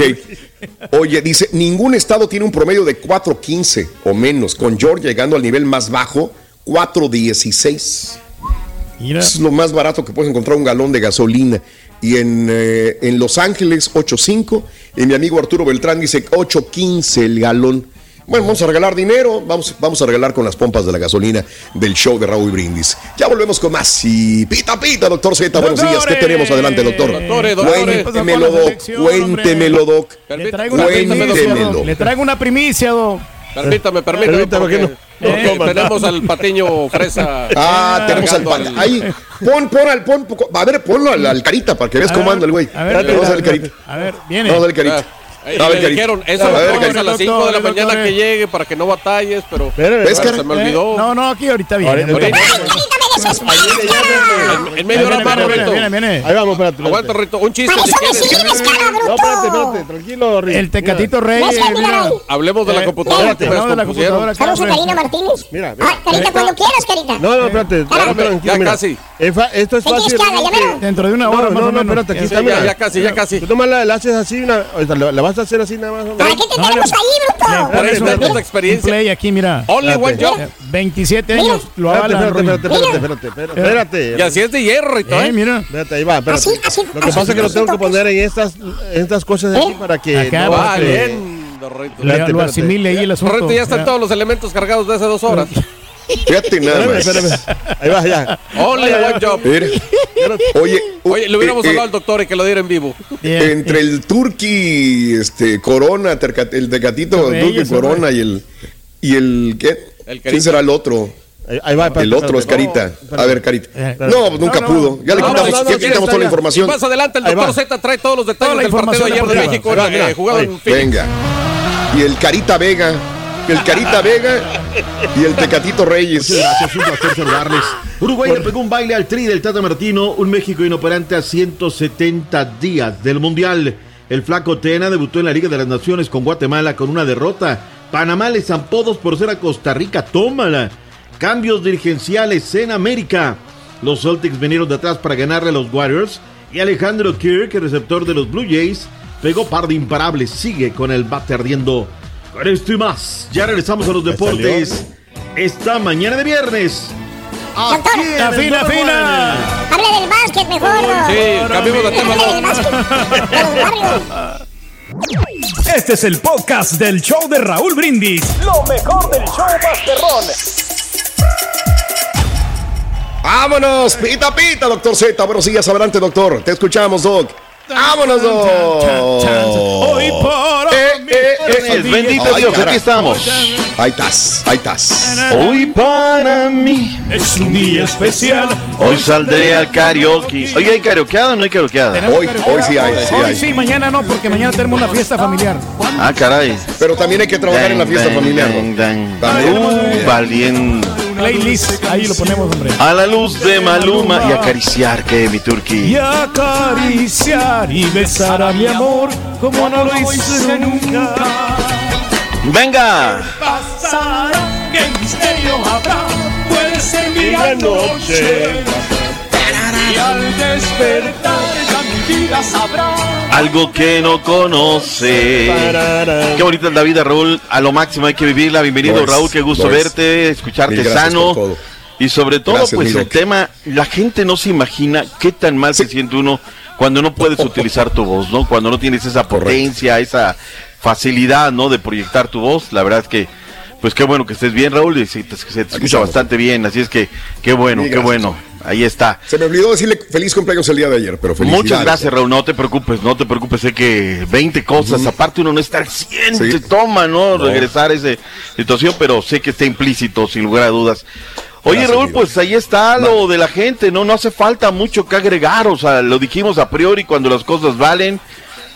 Oye, dice, ningún estado tiene un promedio de 4.15 o menos, con Georgia llegando al nivel más bajo, 4.16. Mira, Es lo más barato que puedes encontrar un galón de gasolina. Y en, eh, en Los Ángeles, 8.5. Y mi amigo Arturo Beltrán dice 8.15 el galón. Bueno, vamos a regalar dinero. Vamos, vamos a regalar con las pompas de la gasolina del show de Raúl Brindis. Ya volvemos con más. Y pita, pita, doctor Z. Buenos días. ¿Qué tenemos adelante, doctor? Doctores, doctores. Cuéntemelo, doc. Cuéntemelo, doc. le traigo una Cuéntemelo. primicia, Doc. Le traigo una primicia, Doc. Permítame, permítame. Permítame, porque no, tenemos al patiño fresa. Ah, tenemos al pan. Ahí, pon, pon al, pon, a ver, ponlo al, al carita para que veas cómo anda el güey. a ver, Vamos a ver el carita. A ver, viene. Vamos a ver el carita. Y A ver, le dijeron, eso A ver, a las 5 de la mañana que llegue para que no batalles, pero Espérame, ¿Ves, espérame. cara? se me olvidó. Eh, no, no, aquí ahorita viene. Ahorita- Ahorita En, en medio hora más, Rito. viene, viene. Ahí vamos, espérate. Aguanta, espérate. Rito. Un chiste Para si eso me quieres. sirves, cara, bruto. No, espérate, espérate. Tranquilo, Rick. El Tecatito Rey. Hablemos de la Eh, computadora hablamos de la computadora. Saludos a. Karina Martínez. Mira, mira. Ah, Carita, cuando quieras, Carita. No, no, espérate. Espérate, ya casi. Esto es ¿Qué quieres fácil. Dentro de una No, hora más no, o no, menos. espérate, aquí Sí, está, ya, mira. ya casi, ya casi. Tú nomás la, la haces así, la, la vas a hacer así nada más. ¿Para qué te tenemos ahí, bruto? Por eso, experiencia. play aquí, mira. Only one Espérate. job. Eh, 27 años lo Espérate, avalan. espérate, Roy. espérate, espérate, espérate, espérate. Y así es de hierro, Rito, Eh, ¿eh? mira. Espérate, ahí va, espérate. Así, así, Lo que así, pasa es que lo tengo que poner en estas, en estas cosas de aquí ¿Eh? para que Acá, no, va. Le- Espérate, Lo asimile ahí el asunto. Rito, ya están todos los elementos cargados de hace dos horas. Fíjate nada Espérame, más. espérame. Ahí va, ya. Only one job. Oye, Oye, le hubiéramos eh, hablado eh, al doctor y que lo diera en vivo. Bien. entre el Turqui, este, Corona, Terca- el Tecatito, Reyes, Turqui, Corona y el. ¿Y el qué? El ¿Quién será el otro? Ahí, va, El otro es. Carita. A ver, Carita. Eh, No, nunca no, no. pudo. Ya le quitamos, no, no, ya no, quitamos ya toda la información. Más adelante el doctor. Z trae todos los detalles la del partido de ayer de México eh. Venga. Y el Carita Vega. El Carita Vega y el Tecatito Reyes. Gracias, un placer saludarles. Uruguay le pegó un baile al tri del Tata Martino, un México inoperante a 170 días del Mundial. El flaco Tena debutó en la Liga de las Naciones con Guatemala con una derrota. Panamá le zampó dos por ser a Costa Rica, tómala. Cambios dirigenciales en América. Los Celtics vinieron de atrás para ganarle a los Warriors. Y Alejandro Kirk, receptor de los Blue Jays, pegó par de imparables. Sigue con el bate ardiendo. Con esto y más, ya regresamos a los deportes. Esta mañana de viernes. Doctor. La fina. One. Habla del básquet mejor. Sí, cambiemos de tema. Este es el podcast del show de Raúl Brindis. Lo mejor del show Masterrón. Vámonos, pita pita, doctor Z. Buenos días, adelante, doctor. Te escuchamos, doc. Vámonos, doc. Hoy por Eh, eh, eh. El bendito Dios, aquí estamos. Ahí estás, ahí estás. Hoy para mí, Es un día especial. hoy saldré al karaoke. Oye, ¿hay karaokeada o no hay karaokeada? Hoy, hoy sí hay, sí Hoy hay. sí, mañana no, porque mañana tenemos una fiesta familiar. Ah, caray. Pero también hay que trabajar en la fiesta Dan, familiar. Uh, valiente. Playlist, ahí lo ponemos, hombre. A la luz de Maluma y acariciar que mi turqui. Y acariciar y besar a mi amor como no lo hice nunca. Venga. Pasará, qué misterio habrá, puede ser mi la noche. Y al despertar vida sabrá. Algo que no conoce. Qué bonita es la vida, Raúl. A lo máximo hay que vivirla. Bienvenido, Lo es, Raúl. Qué gusto lo es. verte, escucharte sano. Y sobre todo, Gracias, pues el tema, la gente no se imagina qué tan mal se siente uno cuando no puedes utilizar tu voz, ¿no? Cuando no tienes esa potencia, esa facilidad, ¿no? De proyectar tu voz. La verdad es que, pues qué bueno que estés bien, Raúl, y se te, se te escucha estamos. bastante bien. Así es que, qué bueno, qué gracias. bueno. Ahí está. Se me olvidó decirle feliz cumpleaños el día de ayer, pero felicidades. Muchas gracias, Raúl. No te preocupes, no te preocupes. Sé que 20 cosas, aparte uno no está al 100, Sí. se toma, ¿no? No. Regresar a esa situación, pero sé que está implícito, sin lugar a dudas. Oye, Raúl, pues ahí está lo de la gente, ¿no? No hace falta mucho que agregar, o sea, lo dijimos a priori cuando las cosas valen,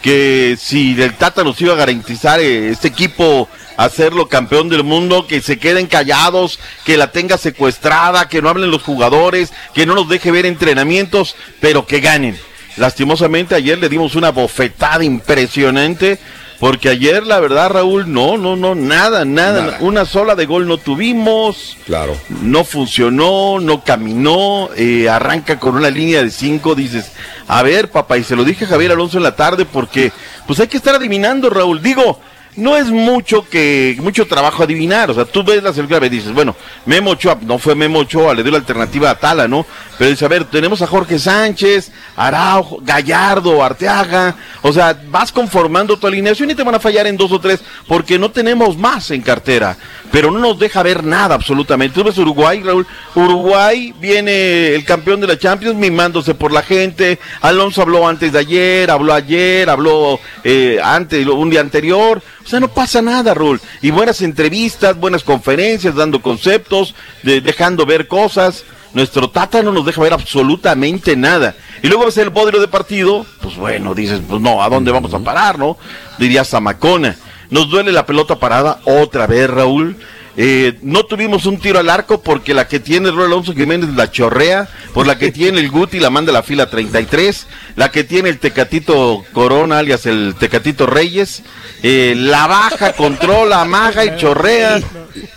que si el Tata nos iba a garantizar eh, este equipo hacerlo campeón del mundo, que se queden callados, que la tenga secuestrada, que no hablen los jugadores, que no nos deje ver entrenamientos, pero que ganen. Lastimosamente ayer le dimos una bofetada impresionante, porque ayer la verdad Raúl, no, no, no, nada, nada, Nada. una sola de gol no tuvimos, Claro. no funcionó, no caminó, eh, arranca con una línea de cinco, dices, a ver papá, y se lo dije a Javier Alonso en la tarde porque pues hay que estar adivinando Raúl, digo, no es mucho que mucho trabajo adivinar, o sea, tú ves la selección y dices, bueno, Memo Ochoa, no fue Memo Ochoa, le dio la alternativa a Tala, ¿no? Pero dice, a ver, tenemos a Jorge Sánchez, Araujo, Gallardo, Arteaga, o sea, vas conformando tu alineación y te van a fallar en dos o tres, porque no tenemos más en cartera, pero no nos deja ver nada absolutamente. Tú ves Uruguay, Raúl, Uruguay viene el campeón de la Champions mimándose por la gente, Alonso habló antes de ayer, habló ayer, habló eh, antes, un día anterior, o sea, no pasa nada, Raúl. Y buenas entrevistas, buenas conferencias, dando conceptos, de- dejando ver cosas. Nuestro Tata no nos deja ver absolutamente nada. Y luego ves el bodrio de partido, pues bueno, dices, pues no, ¿a dónde vamos a parar, no? Diría Zamacona. Nos duele la pelota parada otra vez, Raúl. Eh, no tuvimos un tiro al arco porque la que tiene Roy Alonso Jiménez la chorrea, por la que tiene el Guti la manda a la fila 33, la que tiene el Tecatito Corona, alias el Tecatito Reyes, eh, la baja, controla, amaga y chorrea.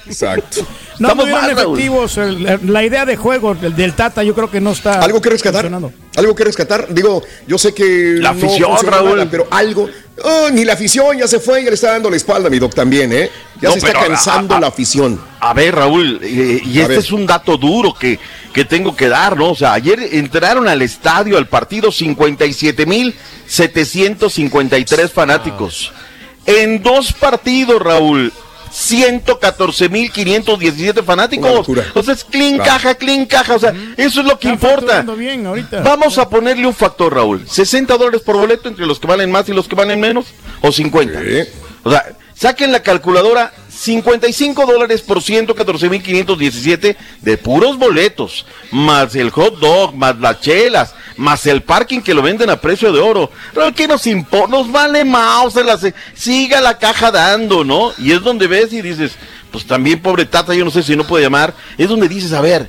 Exacto. No Estamos tuvieron mal, Raúl. efectivos. el- la, idea de juego del, del Tata yo creo que no está ¿Algo que rescatar? funcionando. ¿Algo que rescatar? Digo, yo sé que. La no afición, Raúl. nada, pero algo. Oh, ni la afición ya se fue, ya le está dando la espalda, mi doc, también, ¿eh? Ya No, se está cansando a- a- la afición. A ver, Raúl, eh, y A este ver. es un dato duro que, que tengo que dar, ¿no? O sea, ayer entraron al estadio, al partido, 57.753 fanáticos. En dos partidos, Raúl, 114.517 Una fanáticos. O sea, es clean Claro. caja, clean caja. O sea, eso es lo que Está importa. facturando bien ahorita. Vamos a ponerle un factor, Raúl. 60 dólares por boleto entre los que valen más y los que valen menos, o 50. Sí. O sea, saquen la calculadora, 55 dólares por 114.517 de puros boletos, más el hot dog, más las chelas, más el parking que lo venden a precio de oro. Pero ¿qué nos importa? Nos vale se- siga la caja dando, ¿no? Y es donde ves y dices, pues también pobre Tata, yo no sé si no puede llamar, es donde dices, a ver,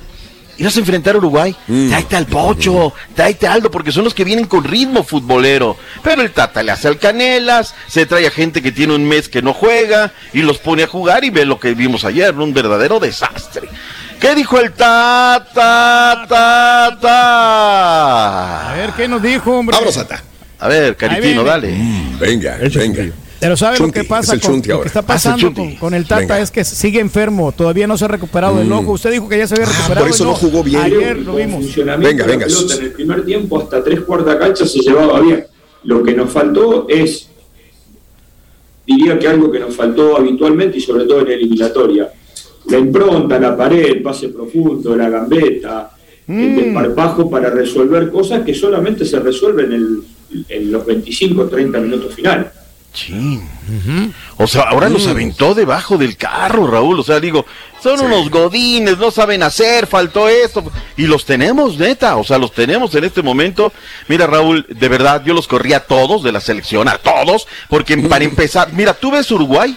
irás a enfrentar a Uruguay, tráete al Pocho, tráete a Aldo, porque son los que vienen con ritmo futbolero. Pero el Tata le hace al Canelas, se trae a gente que tiene un mes que no juega y los pone a jugar y ve lo que vimos ayer, un verdadero desastre. ¿Qué dijo el Tata? Tata? A ver, ¿qué nos dijo, hombre? Vámonos, Ata. A ver, Caritino, dale. Venga, venga. tío. Pero ¿sabe Chunti, lo que pasa es con Chunti lo que está Ah, es pasando con, con el Tata? Venga. Es que sigue enfermo, todavía no se ha recuperado del ojo. Usted dijo que ya se había recuperado. Ah, por eso no jugó bien. Ayer lo vimos. funcionamiento Venga, venga. pelota en el primer tiempo hasta tres cuartas canchas se llevaba bien. Lo que nos faltó es, diría que algo que nos faltó habitualmente y sobre todo en eliminatoria, la impronta, la pared, el pase profundo, la gambeta, el desparpajo para resolver cosas que solamente se resuelven en, el- en los 25 o 30 minutos finales. Chin. O sea, ahora los aventó debajo del carro, Raúl. O sea, digo, son unos godines, no saben hacer, faltó esto. Y los tenemos, neta. O sea, los tenemos en este momento. Mira, Raúl, de verdad, yo los corría a todos de la selección, a todos. Porque para empezar, mira, tú ves Uruguay.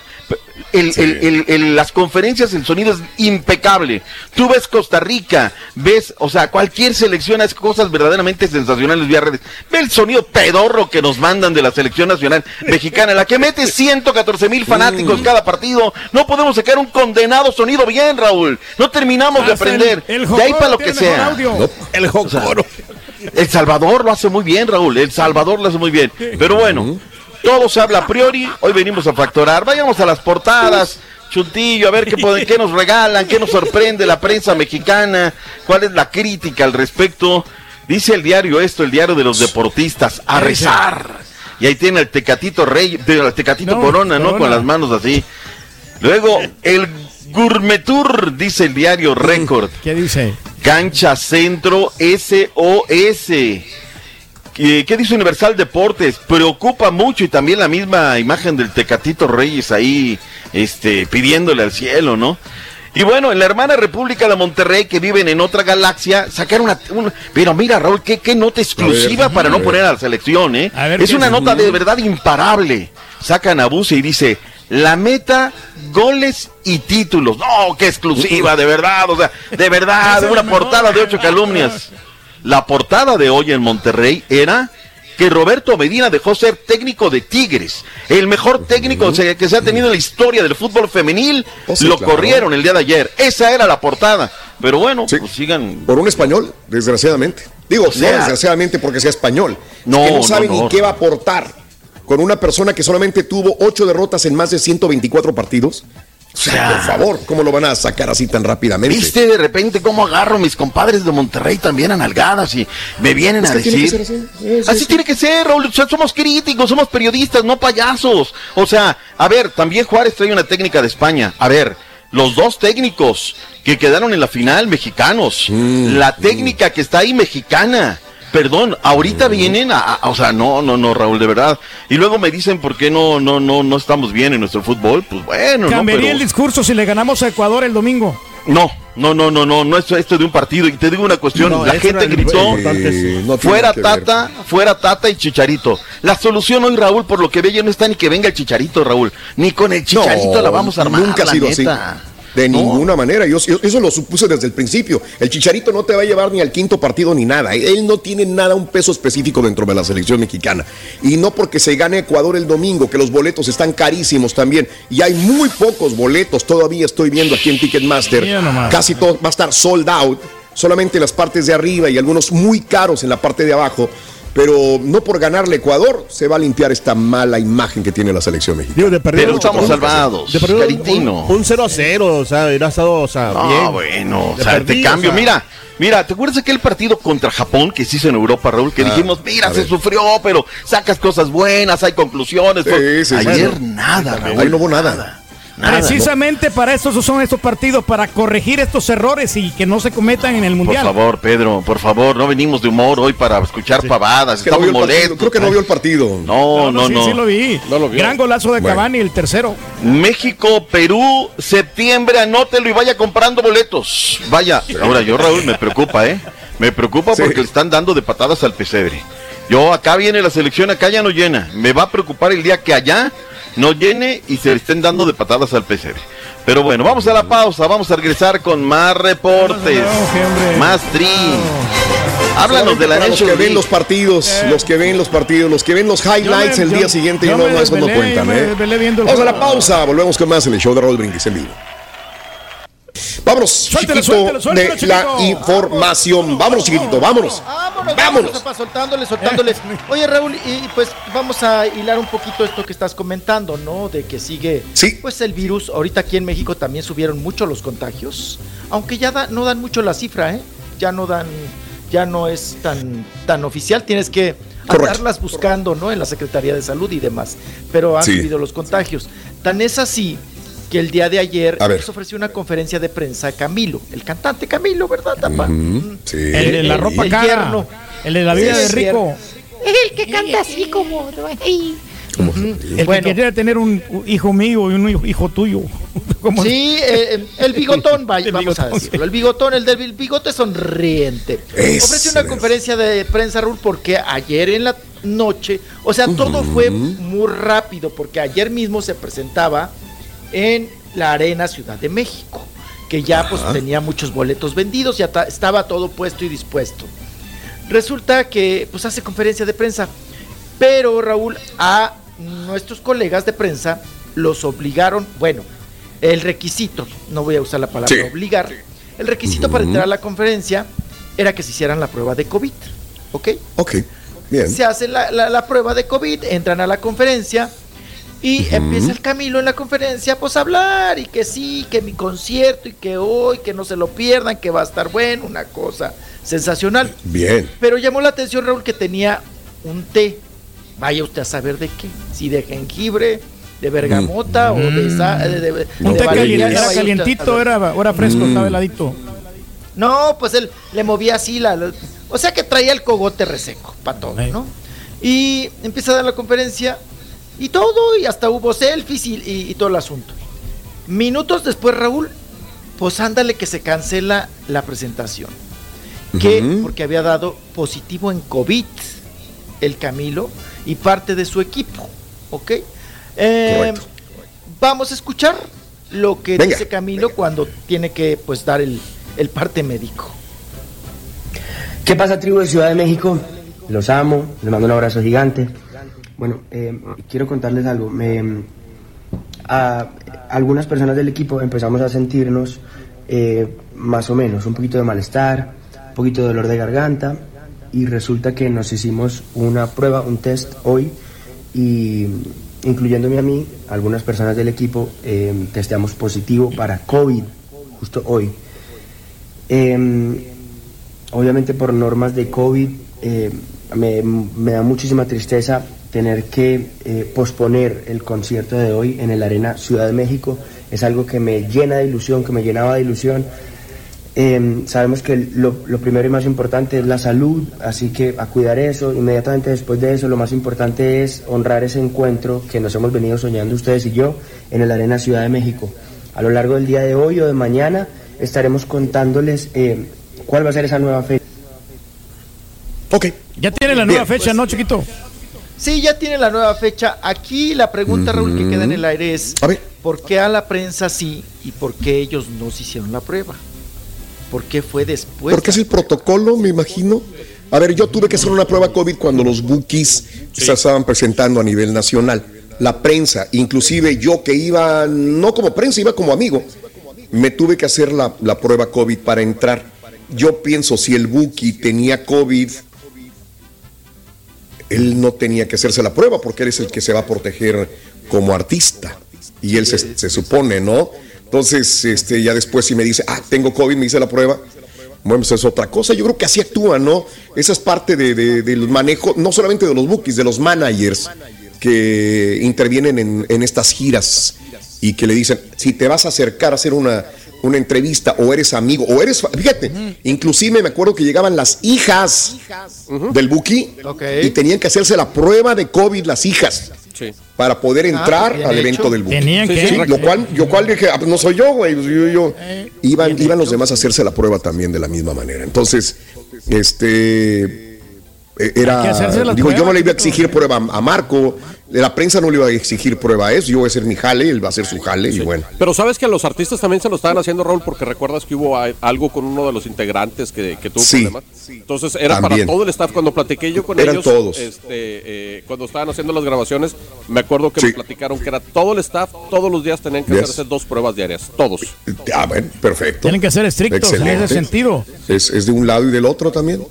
El, el- el- el- las conferencias, el sonido es impecable. Tú ves Costa Rica, ves, o sea, cualquier selección hace cosas verdaderamente sensacionales vía redes. Ve el sonido pedorro que nos mandan de la selección nacional mexicana, la que mete 114 mil fanáticos cada partido. No podemos sacar un condenado sonido bien, Raúl. No terminamos de aprender. el- de ahí para lo que sea. El Jocoro. El Salvador lo hace muy bien, Raúl. El Salvador lo hace muy bien. Pero bueno, todo se habla a priori. Hoy venimos a factorar. Vayamos a las portadas. Chuntillo, a ver qué, pueden- qué nos regalan, qué nos sorprende la prensa mexicana, cuál es la crítica al respecto. Dice el diario esto, el diario de los deportistas, a rezar. Y ahí tiene el Tecatito Rey, el Tecatito No, Corona, ¿no? Corona. Con las manos así. Luego, el Gourmetur, dice el diario Record. ¿Qué dice? Cancha Centro SOS. ¿Qué, qué dice Universal Deportes? Preocupa mucho y también la misma imagen del Tecatito Reyes ahí este, pidiéndole al cielo, ¿no? Y bueno, en la hermana República de Monterrey, que viven en otra galaxia, sacaron una... pero mira, Raúl, qué, qué nota exclusiva ver, para no poner a la selección, ¿eh? Ver, es ¿qué una nota de verdad imparable. Sacan a Buse y dice, la meta, goles y títulos. No, qué exclusiva, de verdad, o sea, de verdad, una portada de ocho calumnias. La portada de hoy en Monterrey era que Roberto Medina dejó ser técnico de Tigres, el mejor técnico que se ha tenido en la historia del fútbol femenil. Oh, sí, lo claro. corrieron el día de ayer. Esa era la portada. Pero bueno, pues sigan. Por un español, desgraciadamente. Digo, O sea- no desgraciadamente porque sea español. No, que no no, sabe no. ni qué va a aportar con una persona que solamente tuvo ocho derrotas en más de 124 partidos. O sea, por favor, ¿cómo lo van a sacar así tan rápidamente? ¿Viste de repente cómo agarro a mis compadres de Monterrey también a nalgadas y me vienen Es a tiene decir? así. Sí, sí, Así sí. tiene que ser, Raúl. O sea, somos críticos, somos periodistas, no payasos. O sea, a ver, también Juárez trae una técnica de España. A ver, los dos técnicos que quedaron en la final, mexicanos. Mm, la técnica que está ahí, mexicana. Perdón, ahorita vienen a, a- o sea, no, no, no, Raúl, de verdad. Y luego me dicen por qué no, no, no, no estamos bien en nuestro fútbol. Pues bueno, no, Cambiaría pero- el discurso si le ganamos a Ecuador el domingo. no, no, no, no, no, no es esto de un partido. Y te digo una cuestión, No, la gente gritó, no fuera. Tata, fuera Tata y Chicharito. La solución hoy, Raúl, por lo que veo, no está ni que venga el Chicharito, Raúl. Ni con el Chicharito No, la vamos a armar, Nunca ha la sido neta. así. De ninguna manera. Yo, yo- eso lo supuse desde el principio. El Chicharito no te va a llevar ni al quinto partido ni nada. Él no tiene nada, un peso específico dentro de la selección mexicana. Y no porque se gane Ecuador el domingo, que los boletos están carísimos también. Y hay muy pocos boletos. Todavía estoy viendo aquí en Ticketmaster. Casi todo va a estar sold out. Solamente las partes de arriba y algunos muy caros en la parte de abajo. Pero no por ganarle Ecuador se va a limpiar esta mala imagen que tiene la selección mexicana. Digo, de perdido, Pero estamos un- salvados, de perdido, Caritino. Un, un 0 a 0, o sea, hubiera estado, o sea, Ah, bien. bueno, o De sea, te perdido, cambio. o sea. Mira, mira, ¿te acuerdas aquel partido contra Japón que se hizo en Europa, Raúl? Que Ah, dijimos, mira, se ver. sufrió, pero sacas cosas buenas, hay conclusiones. Sí, pues. sí, sí. Ayer Bueno, nada, Raúl. Ahí no hubo nada. Nada. Precisamente para eso son estos partidos, para corregir estos errores y que no se cometan en el Por Mundial. favor, Pedro, por favor, no venimos de humor hoy para escuchar pavadas. Es que no Estamos partido. molestos. Creo que no vio el partido. No, no, sí, no. sí lo vi. No lo vio. Gran golazo de Bueno. Cavani, el tercero. México, Perú, septiembre, anótelo y vaya comprando boletos. Vaya, ahora yo, Raúl, me preocupa, ¿eh? Me preocupa Sí. porque le están dando de patadas al pesebre. Yo, acá viene la selección, acá ya no llena. Me va a preocupar el día que allá no llene y se le estén dando de patadas al pesebre. Pero bueno, vamos a la pausa, vamos a regresar con más reportes, más tri. Háblanos de la Para los Nation que ven los partidos, los que ven los partidos, los que ven los highlights me- el día siguiente y yo no, me no, eso no desvelé, cuentan, ¿eh? desvelé Vamos a la pausa, volvemos con más en el show de Raúl Brindis en vivo. Vámonos, Suéltelo, chiquito, de la chiquito. información. Vámonos, chiquitito, vámonos. Vámonos, Vámonos. vámonos, soltándoles, soltándoles. Oye, Raúl, y y pues vamos a hilar un poquito esto que estás comentando, ¿no? De que sigue, Sí. pues el virus. Ahorita aquí en México también subieron mucho los contagios, aunque ya da- no dan mucho la cifra, ¿eh? Ya no dan, ya no es tan, tan oficial. Tienes que Correcto. andarlas buscando, ¿no? En la Secretaría de Salud y demás. Pero han Sí. subido los contagios. Tan es así que el día de ayer A nos ofreció una conferencia de prensa Camilo, el cantante Camilo, ¿verdad, Tapa? Sí. El de la ropa el cara. yerno. El de la vida Sí, de es rico. El que canta así como. El Bueno. que quería tener un hijo mío y un hijo- tuyo. Sí, eh, el bigotón, vaya, El vamos a bigotón, decirlo. El bigotón, el del bigote sonriente. Ofrece una conferencia de prensa, Raúl, porque ayer en la noche, o sea, todo fue muy rápido, porque ayer mismo se presentaba en la Arena Ciudad de México, que ya pues tenía muchos boletos vendidos, ya ta- estaba todo puesto y dispuesto. Resulta que pues hace conferencia de prensa, pero Raúl, a nuestros colegas de prensa los obligaron, bueno, el requisito, no voy a usar la palabra Sí. obligar, el requisito para entrar a la conferencia era que se hicieran la prueba de COVID, ¿ok? Ok, bien. Se hace la, la- la prueba de COVID, entran a la conferencia y empieza el Camilo en la conferencia pues a hablar y que sí, que mi concierto y que hoy, que no se lo pierdan, que va a estar bueno, una cosa sensacional. Bien. Pero llamó la atención Raúl que tenía un té. Vaya usted a saber de qué. Si de jengibre, de bergamota o de, sa- de, de- té valeriana, era calientito, era, era fresco, estaba heladito. No, pues él le movía así la, la- o sea que traía el cogote reseco para todo, ¿no? Y empieza a dar la conferencia y todo, y hasta hubo selfies y, y- y todo el asunto. Minutos después, Raúl, pues ándale que se cancela la presentación. Que porque había dado positivo en COVID el Camilo y parte de su equipo. ¿Ok? Eh, Correcto. vamos a escuchar lo que Venga, dice Camilo cuando tiene que pues dar el, el parte médico. ¿Qué pasa, tribu de Ciudad de México? Los amo, les mando un abrazo gigante. Bueno, eh, quiero contarles algo. Me, a, algunas personas del equipo empezamos a sentirnos eh, más o menos un poquito de malestar, un poquito de dolor de garganta y resulta que nos hicimos una prueba, un test hoy y incluyéndome a mí, algunas personas del equipo eh, testeamos positivo para COVID justo hoy. Em, obviamente por normas de COVID eh, me, me da muchísima tristeza tener que eh, posponer el concierto de hoy en el Arena Ciudad de México. Es algo que me llena de ilusión, que me llenaba de ilusión. Eh, sabemos que lo, lo primero y más importante es la salud, así que a cuidar eso. Inmediatamente después de eso, lo más importante es honrar ese encuentro que nos hemos venido soñando ustedes y yo en el Arena Ciudad de México. A lo largo del día de hoy o de mañana estaremos contándoles eh, cuál va a ser esa nueva fecha. Ok. Ya tiene la nueva Bien, fecha, pues. ¿no, chiquito? Sí, ya tiene la nueva fecha. Aquí la pregunta, Raúl, que queda en el aire es: ¿por qué a la prensa sí y por qué ellos no se hicieron la prueba? ¿Por qué fue después? Porque es el protocolo, me imagino. A ver, yo tuve que hacer una prueba COVID cuando los bookies se estaban presentando a nivel nacional. La prensa, inclusive yo que iba, no como prensa, iba como amigo, me tuve que hacer la, la prueba COVID para entrar. Yo pienso, si el bookie tenía COVID, él no tenía que hacerse la prueba porque él es el que se va a proteger como artista. Y él se, se supone, ¿no? Entonces, este, ya después si me dice, ah, tengo COVID, me hice la prueba, bueno, pues es otra cosa. Yo creo que así actúan, ¿no? Esa es parte de, de- del manejo, no solamente de los bookies, de los managers que intervienen en, en estas giras y que le dicen, si te vas a acercar a hacer una, una entrevista o eres amigo o eres, fa- fíjate, inclusive me acuerdo que llegaban las hijas del bookie y tenían que hacerse la prueba de COVID las hijas. Para poder entrar pues, bien al hecho. evento del bookie. Tenían que. Sí, lo cual, yo cual dije, ah, pues no soy yo, güey. pues yo, yo. Iban, iban los demás a hacerse la prueba también de la misma manera. Entonces, este eh, que era. Digo, yo no le iba a exigir prueba a Marco. La prensa no le iba a exigir prueba a eso. Yo voy a hacer mi jale, él va a hacer su jale y bueno. Pero sabes que a los artistas también se lo estaban haciendo, Raúl, porque recuerdas que hubo algo con uno de los integrantes que, que tuvo Sí. problemas. Entonces era También. para todo el staff. Cuando platiqué yo con Eran ellos, todos. este, eh, cuando estaban haciendo las grabaciones, me acuerdo que me platicaron que era todo el staff, todos los días tenían que Yes. hacerse dos pruebas diarias, todos. Ah, bueno, perfecto. Tienen que ser estrictos en Excelente. ese sentido. Es, es de un lado y del otro también.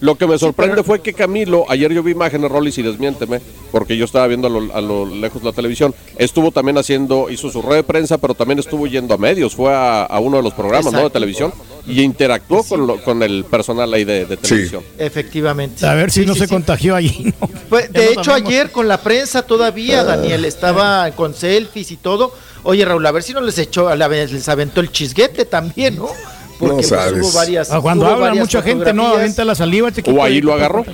Lo que me sorprende fue que Camilo, ayer yo vi imágenes, Rollis, y desmiénteme, porque yo estaba viendo a lo, a lo lejos la televisión, estuvo también haciendo, hizo su red de prensa, pero también estuvo yendo a medios, fue a, a uno de los programas ¿no? de televisión y interactuó con, lo- con el personal ahí de, de televisión. Efectivamente. A ver si Sí, no sí, se sí. contagió allí. ¿no? Pues, de no hecho, sabemos. ayer con la prensa todavía, Daniel, estaba con selfies y todo. Oye, Raúl, a ver si no les echó, a la vez les aventó el chisguete también, ¿no? Porque pues, sabes. hubo varias. Ah, Cuando hubo habla varias mucha gente, no, avienta la saliva, chiquito. O ahí lo agarró.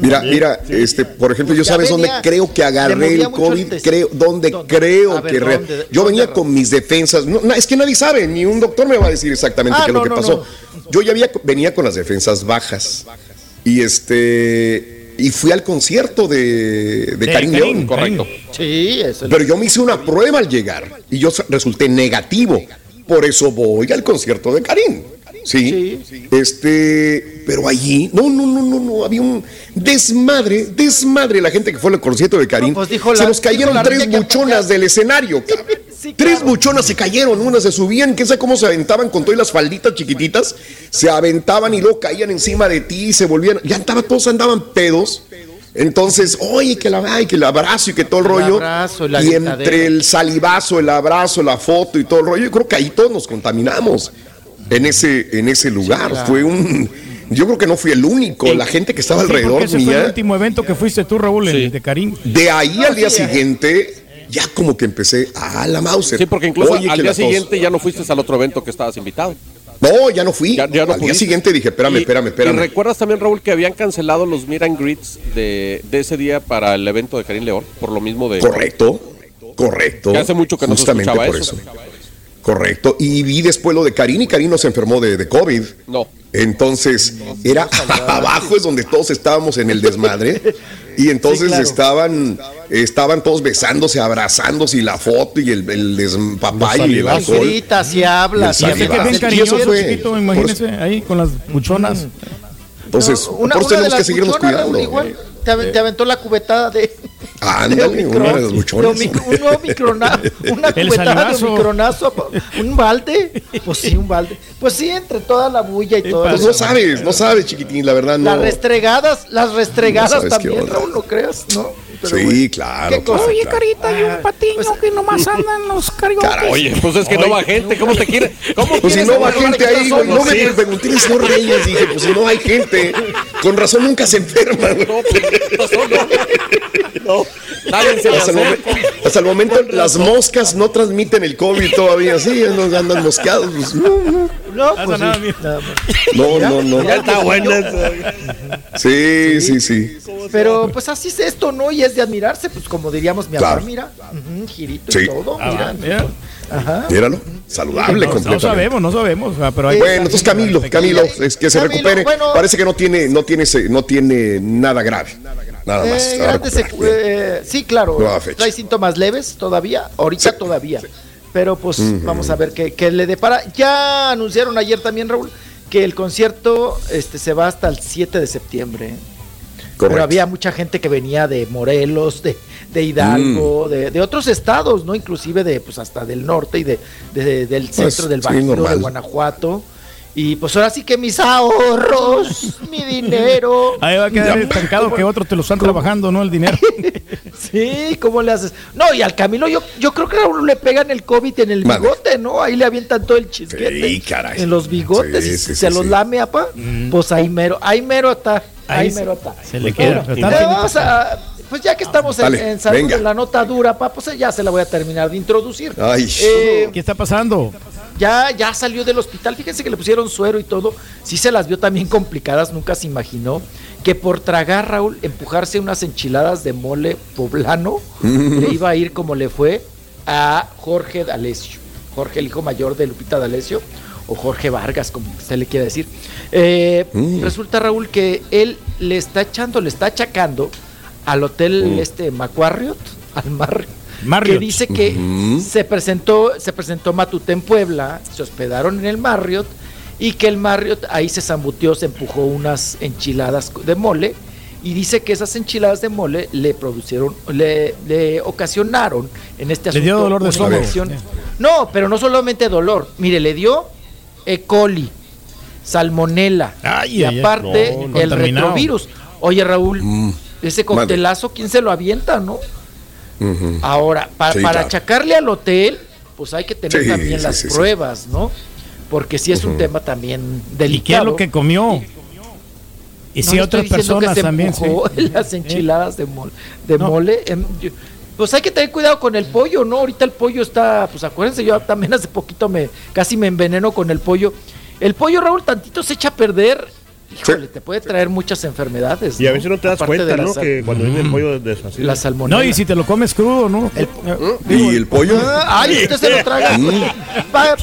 Mira, mira, este, por ejemplo, yo Ya sabes dónde creo que agarré el COVID, creo, ¿Dónde? creo ver, que yo ¿Dónde, venía con mis defensas, no, no, es que nadie sabe, ni un doctor me va a decir exactamente Ah, qué es no, lo que no, pasó. Yo ya había, venía con las defensas bajas y este y fui al concierto de, de De Karim León, Correcto. Sí, eso. pero yo me hice una prueba al llegar y yo resulté negativo. Por eso voy al concierto de Karim. Sí. Este, pero allí, no, no, no, no, no, había un desmadre, desmadre la gente que fue al concierto de Karim. No, pues dijo se la- nos cayeron tres buchonas del escenario, cabrón. Sí, Tres buchonas se cayeron, unas se subían, que sé cómo se aventaban con todas las falditas chiquititas, se aventaban y luego caían encima de ti y se volvían, ya andaba, todos andaban pedos. Entonces, oye, que la, ay, que el abrazo y que todo el, El rollo. abrazo y y entre el salivazo, el abrazo, la foto y todo el rollo, yo creo que ahí todos nos contaminamos en ese, en ese lugar. claro. Fue un. Yo creo que no fui el único. La gente que estaba Sí, alrededor ese fue el mía. último evento que fuiste tú, Raúl, el de Karim. De ahí al día sí, eh. siguiente, ya como que empecé a la Mauser. Sí, porque incluso Oye, al día siguiente ya no fuiste al otro evento que estabas invitado. No, ya no fui. Ya, ya no Al día siguiente dije, espérame, Y- espérame, Y espérame. recuerdas también, Raúl, que habían cancelado los meet and greets de, de ese día para el evento de Karim León, por lo mismo de... Correcto, correcto. Que hace mucho que no se Justamente escuchaba por eso. Correcto. Y vi después lo de Karin y Karin no se enfermó de, de COVID. No. Entonces, era abajo es donde todos estábamos en el desmadre. Y entonces Sí, claro. estaban, estaban todos besándose, abrazándose y la foto y el, el despapayo y el Y alcohol. gritas y hablas. Y y que bien cariñoso, Eso fue. chiquito, imagínese, ahí con las buchonas. Entonces, Una, por eso tenemos que seguirnos cuidando. igual, te, ave- te aventó la cubetada de. Ándale, de una de omic- un omicrona- una cubetada de salivazo. omicronazo. ¿Un balde? Pues sí, un balde. Pues sí, entre toda la bulla y todo Pues no sabes, no sabes, chiquitín, la verdad no. Las restregadas, las restregadas No también. Raúl, no creas, ¿no? Pero Sí, bueno. claro. ¿Qué cosa? claro, Oye, claro. carita, hay un patiño que nomás andan los cargotes. Oye, pues es que no va gente, ¿cómo te quiere? ¿Cómo Pues si no va gente ahí, güey. No me pregunté el señor Reyes. Dije, pues si no hay gente. Con razón nunca se enferma, güey. No, pues, solo. No, le Hasta el, momen- hasta el momento las moscas no transmiten el COVID todavía. Sí, no andan mosqueados. pues, no, no. No, Pasa pues nada. No, no, no. Ya está buena Sí, sí, sí. Pero pues así es esto, ¿no? Y es de admirarse, pues como diríamos mi Claro. papá, mira, ujú, girito Sí. y todo, Ah, mira. mira. Ajá. Míralo. Saludable No, no sabemos, no sabemos. Pero hay Bueno, entonces Camilo, Camilo, es que se Camilo, recupere. bueno. Parece que no tiene, no tiene, se- no tiene nada grave. Nada más. Eh, se se- recuperar. eh, sí, claro, trae síntomas leves todavía, ahorita Sí. todavía. Pero pues vamos a ver qué, qué le depara. Ya anunciaron ayer también, Raúl, que el concierto este, se va hasta el 7 de septiembre. Pero había mucha gente que venía de Morelos, de, de Hidalgo, de, de otros estados, ¿no? Inclusive de, pues hasta del norte y de, de- del centro del Pues, sí, Bajío, de. Guanajuato. Y pues ahora sí que mis ahorros, mi dinero. Ahí va a quedar estancado que otros te lo están trabajando, ¿no? El dinero. Sí, ¿cómo le haces? No, y al Camilo yo, yo creo que a uno le pegan el COVID en el bigote, ¿no? Ahí le avientan todo el chisguete. Sí, caray. En los bigotes Sí, y sí, se sí, los sí. lame, apa. Pues ahí mero, ahí mero está. Ahí, Ahí se- mero está. se le Pues queda. bueno, eh, finito. vamos a- pues ya que estamos en, Dale, en salud venga. la nota dura, pa, pues ya se la voy a terminar de introducir. Ay. Eh, ¿Qué está pasando? ya, ya salió del hospital. Fíjense que le pusieron suero y todo. Sí se las vio también complicadas. Nunca se imaginó que por tragar, Raúl, empujarse unas enchiladas de mole poblano, le iba a ir como le fue a Jorge D'Alessio. Jorge, el hijo mayor de Lupita D'Alessio, o Jorge Vargas, como usted le quiera decir. Eh, Resulta, Raúl, que él le está echando, le está achacando al hotel este Macquarriot, al Marriott, Marriott. que dice que se presentó, se presentó Matute en Puebla, se hospedaron en el Marriott y que el Marriott ahí se zambuteó, se empujó unas enchiladas de mole y dice que esas enchiladas de mole le producieron, le, le ocasionaron en este Le asunto dio dolor de una. No, pero no solamente dolor, mire, le dio E. coli, salmonela Ay, y ay. aparte No, el retrovirus. Oye, Raúl, Mm. ese coctelazo, ¿quién se lo avienta, no? Ahora, pa- Sí, para claro. achacarle al hotel, pues hay que tener Sí, también sí, las sí, sí. pruebas, ¿no? Porque sí es un tema también ¿Y qué es delicado. lo que comió? Y si otras diciendo que personas se también. empujó las enchiladas de mole. De No. mole em, yo- pues hay que tener cuidado con el pollo, ¿no? Ahorita el pollo está, pues acuérdense, yo también hace poquito me casi me enveneno con el pollo. El pollo, Raúl, tantito se echa a perder. Híjole, te puede traer muchas enfermedades. Y a veces no te das Aparte de cuenta, la ¿no? Que cuando viene el pollo desfasado. La salmonela. No, y si te lo comes crudo, ¿no? ¿Y el pollo? Ay, usted se lo traga. Mm. ¿Para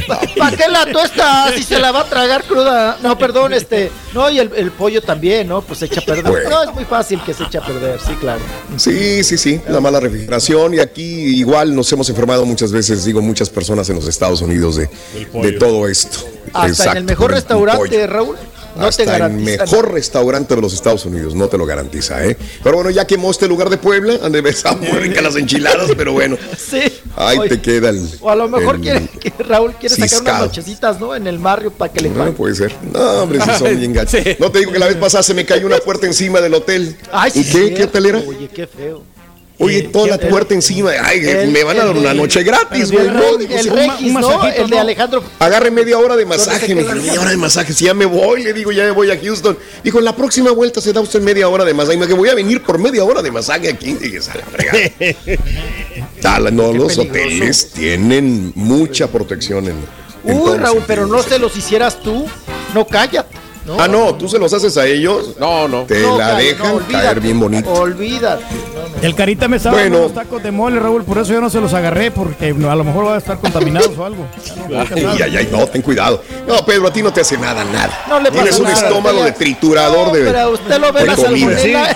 qué la tuesta si se la va a tragar cruda? No, perdón, este. No, y el, el pollo también, ¿no? Pues se echa a perder. Bueno. No, es muy fácil que se eche a perder, sí, claro. Sí, sí, sí, la mala refrigeración y aquí igual nos hemos enfermado muchas veces, digo, muchas personas en los Estados Unidos de, de todo esto. Hasta en el mejor restaurante. Raúl, no Hasta te el mejor restaurante de los Estados Unidos, no te lo garantiza, ¿eh? Pero bueno, ya quemó este lugar de Puebla, donde están muy ricas las enchiladas, pero bueno, Sí. ahí Oye, te queda el. O a lo mejor el- quiere, que Raúl quiere sacar unas nochecitas, ¿no? En el barrio para que le No paguen. puede ser. No, hombre, si son bien gachos. No te digo que la vez pasada se me cayó una puerta encima del hotel. Ay, sí, ¿Y qué? cierto. ¿Qué hotelera? Oye, qué feo. Oye, toda la puerta encima. Ay, el- me van a dar el una noche gratis, el güey. No, digo, el sí, Regis, un ¿no? El de Alejandro. Agarre media hora de ¿Dónde se masaje. Me dijo, media hora de masaje. Si ya me voy, le digo, ya me voy a Houston. Dijo, en la próxima vuelta se da usted media hora de masaje. Y me dije, voy a venir por media hora de masaje aquí. Y dije, "A la fregada". No, los hoteles tienen mucha protección en. en Uy, Raúl, pero no se los hicieras tú. No, cállate. No, ah, no, tú se los haces a ellos. No, no. Te No, la dejan no, olvídate, caer bien bonito. Olvídate. El carita me estaba Bueno. unos tacos de mole, Raúl, por eso yo no se los agarré, porque a lo mejor van a estar contaminados o algo. Ay, ay, ay, no, ten cuidado. No, Pedro, a ti no te hace nada, nada. No le Tienes un nada. estómago de triturador de. Pero a usted lo ve la salmonela.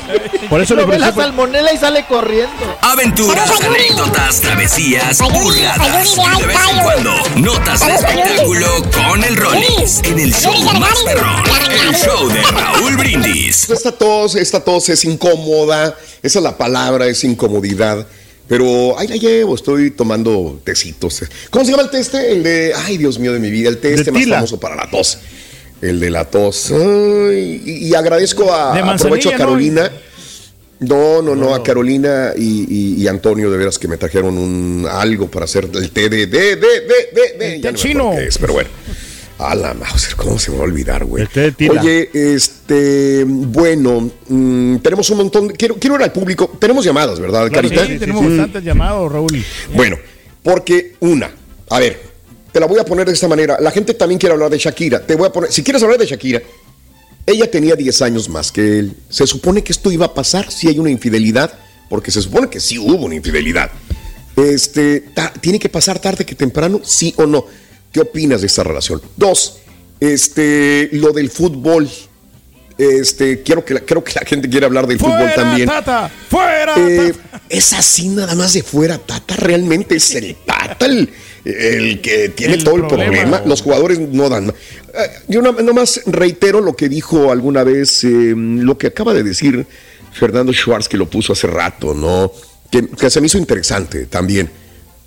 Por eso lo ve la salmonela y sale corriendo. Aventuras, anécdotas, travesías, burladas de vez en cuando notas de espectáculo con el Rollis en el show más perrón, el show de Raúl Brindis. Esta tos, esta tos es incómoda, esa es la palabra, es incomodidad. Pero ahí la llevo, estoy tomando tecitos. ¿Cómo se llama el té este? El de, ay Dios mío de mi vida, el té este más tila. famoso para la tos. El de la tos. Ay, y, y agradezco a, aprovecho a. Carolina. No, no, no, a Carolina y, y- y Antonio, de veras que me trajeron un algo para hacer el té de, de, de, de, de, de. El té no chino. es, pero bueno. A la Mauser, ¿cómo se me va a olvidar, güey? Tila. Oye, este, bueno, mm, tenemos un montón. de- quiero, quiero ir al público. Tenemos llamadas, ¿verdad, Claro, Carita? sí, tenemos Mm. bastantes llamados, Raúl. Bueno, porque una, a ver, te la voy a poner de esta manera. La gente también quiere hablar de Shakira. Te voy a poner, si quieres hablar de Shakira, ella tenía 10 años más que él. Se supone que esto iba a pasar si hay una infidelidad, porque se supone que sí hubo una infidelidad. Este, ta- tiene que pasar tarde que temprano, sí o no. ¿Qué opinas de esta relación? Dos, este, lo del fútbol. Este, quiero que la, creo que la gente quiere hablar del fútbol ¡Fuera, también. Tata! ¡Fuera! Eh, Tata! es así nada más de fuera, Tata. Realmente es el Tata el, el que tiene El todo el problema. Los jugadores no dan. Eh, yo no- nomás reitero lo que dijo alguna vez, eh, lo que acaba de decir Fernando Schwartz, que lo puso hace rato, ¿no? Que, que se me hizo interesante también.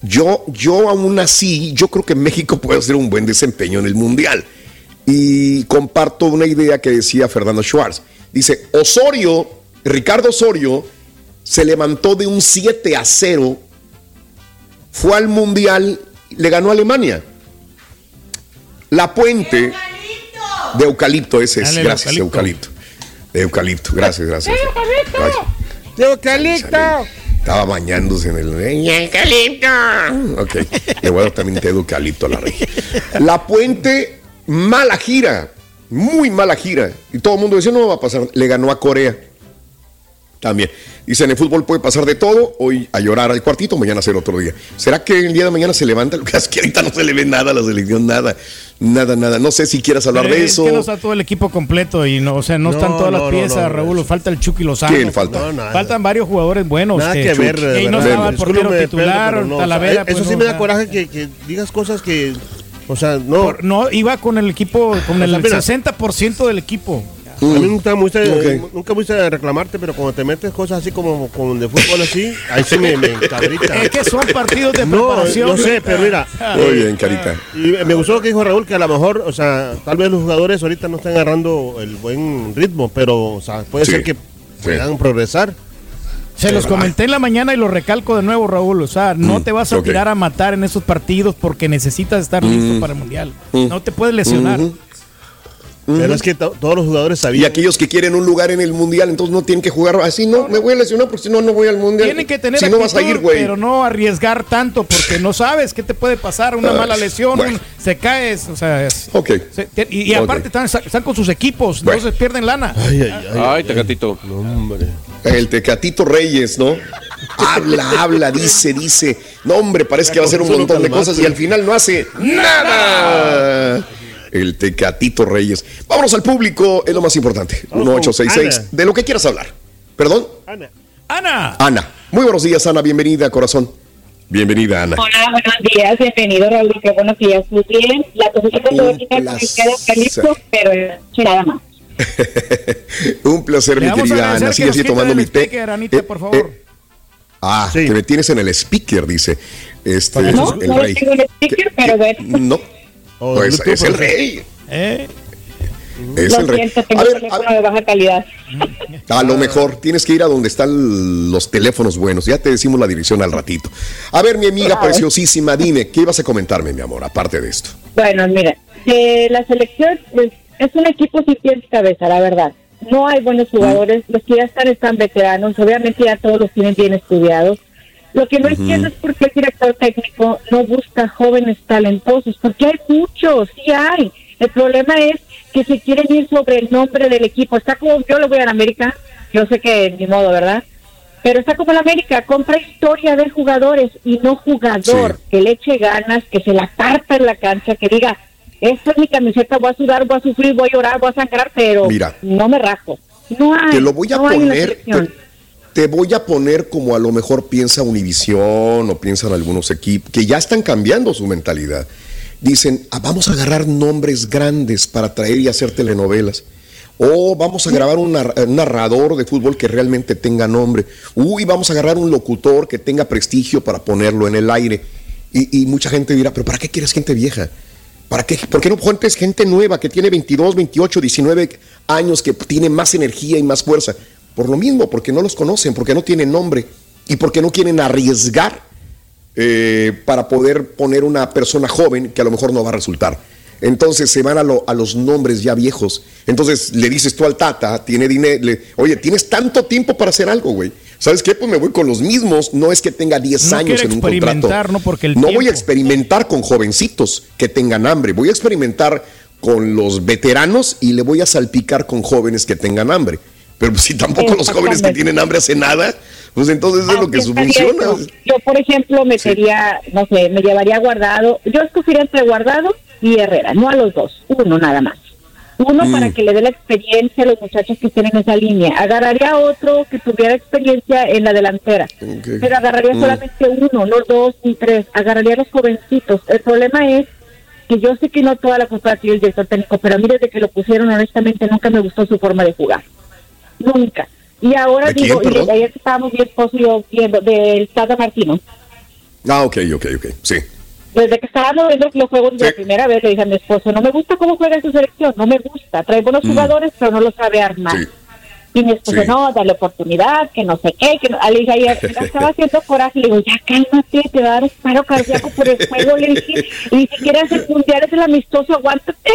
Yo, yo aún así, yo creo que México puede hacer un buen desempeño en el Mundial. Y comparto una idea que decía Fernando Schwartz. Dice, Osorio, Ricardo Osorio, se levantó de un 7 a 0, fue al Mundial, le ganó a Alemania. La puente de eucalipto, ese es, Dale, gracias, eucalipto. eucalipto. De eucalipto, gracias, gracias. Ay, ¡De eucalipto! Estaba bañándose en el. ¡Eucalipto! Ok, le voy a dar también té de eucalipto a la regia. La puente, mala gira, muy mala gira. Y todo el mundo decía, no va a pasar. Le ganó a Corea. También. Dicen, en el fútbol puede pasar de todo. Hoy a llorar al cuartito, mañana será otro día. ¿Será que el día de mañana se levanta? Lo que es que ahorita no se le ve nada a la selección, nada. Nada, nada. No sé si quieras hablar de Es eso. que no está todo el equipo completo y no, o sea, no, No, están todas no, las no, piezas, no, Raúl. Falta el Chucky Lozano. ¿Quién falta? No, nada. Faltan varios jugadores buenos. Nada que ver. Y no verdad. estaba el portero Pedro, titular, no, o Talavera. Eso pues, sí no, me da coraje que, que digas cosas que. O sea, no. por- no, iba con el equipo, con el O sea, mira. 60% del equipo. A mí nunca me gusta, Ok. nunca me gusta reclamarte, pero cuando te metes cosas así como, como de fútbol así, ahí sí me, me encabrita. Es que son partidos de No, preparación. no sé, pero mira. Muy bien, Carita. Y me gustó lo que dijo Raúl, que a lo mejor, o sea, tal vez los jugadores ahorita no están agarrando el buen ritmo, pero, o sea, puede Sí, ser que puedan progresar. Se los comenté en la mañana y lo recalco de nuevo, Raúl. O sea, no Mm, te vas a tirar a matar en esos partidos porque necesitas estar listo para el mundial. Mm. No te puedes lesionar. Pero es que to- todos los jugadores Y sabían. aquellos que quieren un lugar en el mundial, entonces no tienen que jugar así, no, me voy a lesionar porque si no, no voy al mundial. Tienen que tener Si no vas a actitud, ir, güey. pero no arriesgar tanto porque no sabes qué te puede pasar, una Ah, mala lesión, bueno. un- se caes, o sea, es- Ok. se- y, y aparte están, están con sus equipos, Bueno. entonces pierden lana. Ay, ay, ay, Ay, Tecatito. no, hombre. El Tecatito Reyes, ¿no? Habla, habla, dice, dice. No, hombre, parece que va a hacer un montón de cosas y al final no hace nada. El Tecatito Reyes. Vámonos al público, es lo más importante. Vamos con 1866, Ana. de lo que quieras hablar. ¿Perdón? Ana. Ana, Ana. Muy buenos días, Ana. Bienvenida, corazón. Bienvenida, Ana. Hola, buenos días, bienvenido Raúl, qué bueno que ya estoy bien. La cosita que me placer. queda calipso, pero nada más. un placer, le mi a querida Ana. Sigue así tomando mi té. speaker, Anita, Eh, por favor. eh, ah, Sí. que me tienes en el speaker, dice. Este, No, el no rey. tengo en el speaker, pero bueno. No, O pues Bluetooth, es el rey. ¿eh? Es Lo el rey. siento, tengo A un ver, a teléfono ver, de baja calidad. a lo mejor tienes que ir a donde están los teléfonos buenos. Ya te decimos la dirección al ratito. A ver, mi amiga Claro. preciosísima, dime, ¿qué ibas a comentarme, mi amor, aparte de esto? Bueno, mira, que la selección pues, es un equipo sin pies cabeza, la verdad. No hay buenos jugadores, los que ya están están veteranos, obviamente ya todos los tienen bien estudiados, Lo que no entiendo es por qué el director técnico no busca jóvenes talentosos, porque hay muchos, sí hay. El problema es que se quieren ir sobre el nombre del equipo. Está como yo le voy a la América, yo sé que ni modo, ¿verdad? Pero está como la América, compra historia de jugadores y no jugador que le eche ganas, que se la carta en la cancha, que diga, esta es mi camiseta, voy a sudar, voy a sufrir, voy a llorar, voy a sangrar, pero Mira. no me rajo. No hay. Te lo voy a no poner, te, te voy a poner como a lo mejor piensa Univisión o piensan algunos equipos que ya están cambiando su mentalidad. Dicen, "Ah, vamos a agarrar nombres grandes para traer y hacer telenovelas. O vamos a grabar un, nar- un narrador de fútbol que realmente tenga nombre. Uy, vamos a agarrar un locutor que tenga prestigio para ponerlo en el aire. Y, y mucha gente dirá, pero ¿para qué quieres gente vieja? ¿Para qué? ¿Por qué no pones gente nueva que tiene 22, 28, 19 años, que tiene más energía y más fuerza? Por lo mismo, porque no los conocen, porque no tienen nombre y porque no quieren arriesgar eh, para poder poner una persona joven que a lo mejor no va a resultar. Entonces se van a, lo- a los nombres ya viejos. Entonces le dices tú al Tata, tiene dinero, le- oye, tienes tanto tiempo para hacer algo, güey. ¿Sabes qué? Pues me voy con los mismos. No es que tenga 10 No años en un contrato. ¿no? Porque el no voy a experimentar con jovencitos que tengan hambre. Voy a experimentar con los veteranos y le voy a salpicar con jóvenes que tengan hambre. Pero si tampoco los jóvenes que tienen hambre hacen nada, pues entonces es lo que estaría funciona. Yo, por ejemplo, metería, no sé, me llevaría guardado. Yo escogería entre guardado y Herrera, no a los dos, uno nada más. Uno Mm. para que le dé la experiencia a los muchachos que estén en esa línea. Agarraría otro que tuviera experiencia en la delantera. Pero agarraría Mm. solamente uno, no dos ni tres. Agarraría a los jovencitos. El problema es que yo sé que no toda la culpa tiene el director técnico, pero a mí desde que lo pusieron, honestamente, nunca me gustó su forma de jugar. Nunca. Y ahora ¿De quién, digo, y ayer estábamos mi esposo y yo viendo, del Tata Martino. Ah, ok, ok, ok. Sí. Desde que estábamos viendo los juegos de la primera vez, le dije a mi esposo, no me gusta cómo juega su selección, no me gusta. Trae buenos Mm. jugadores, pero no lo sabe armar. Y mi esposo, Sí. no, dale oportunidad, que no sé qué. Que no. Ah, Le dije ayer, estaba haciendo coraje. Le digo, ya cálmate, te va a dar un paro cardíaco por el juego. Le dije, y ni siquiera es el mundial, es el amistoso, aguántate.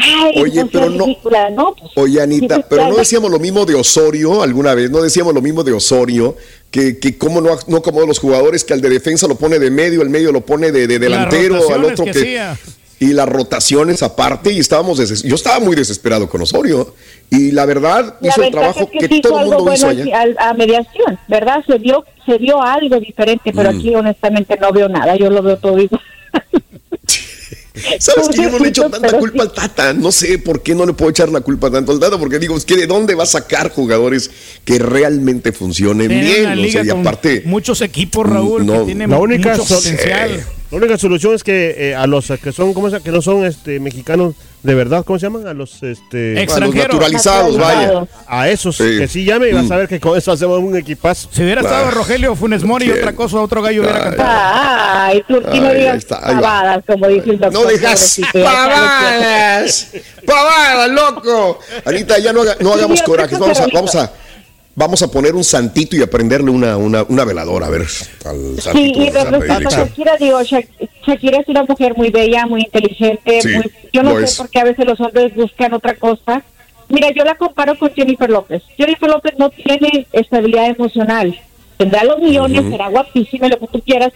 Ay, Oye, no pero no- ridícula, ¿no? Pues, Oye, Anita, pero no decíamos lo mismo de Osorio alguna vez, no decíamos lo mismo de Osorio, que, que cómo no, no acomoda los jugadores, que al de defensa lo pone de medio, el medio lo pone de, de delantero, al otro que que... y las rotaciones aparte, y estábamos deses- yo estaba muy desesperado con Osorio, y la verdad La hizo el trabajo es que, hizo todo el mundo hizo bueno allá. al- a, mediación, ¿verdad? Se vio, se vio algo diferente, pero Mm. aquí honestamente no veo nada, yo lo veo todo igual. ¿Sabes que yo no le echo tanta culpa al Tata? No sé por qué no le puedo echar la culpa tanto al Tata, porque digo, es que de dónde va a sacar jugadores que realmente funcionen bien, o sea, y aparte... muchos equipos, Raúl, No, que tienen La única, mucho potencial. La única solución es que eh, a los que son, ¿cómo se llama? Que no son este, mexicanos de verdad, ¿cómo se llaman? A los este, Extranjeros. A los naturalizados, vaya. A esos Sí. que sí llame y vas Mm. a ver que con eso hacemos un equipazo. Si hubiera estado Rogelio Funes Mori y otra cosa, otro gallo hubiera cantado. Ay, tú aquí no digas pavadas, como dice el doctor. No digas pavadas, pavadas, loco. Anita, ya no, haga- no hagamos Sí, corajes. Vamos a, vamos a, vamos a poner un santito y a prenderle una, una, una veladora, a ver, al Sí, y de respecto a. Shakira, digo, Shak- Shakira es una mujer muy bella, muy inteligente. Sí, muy- yo no sé es. por qué a veces los hombres buscan otra cosa. Mira, yo la comparo con Jennifer López. Jennifer López no tiene estabilidad emocional. Tendrá los millones, será guapísima, lo que tú quieras,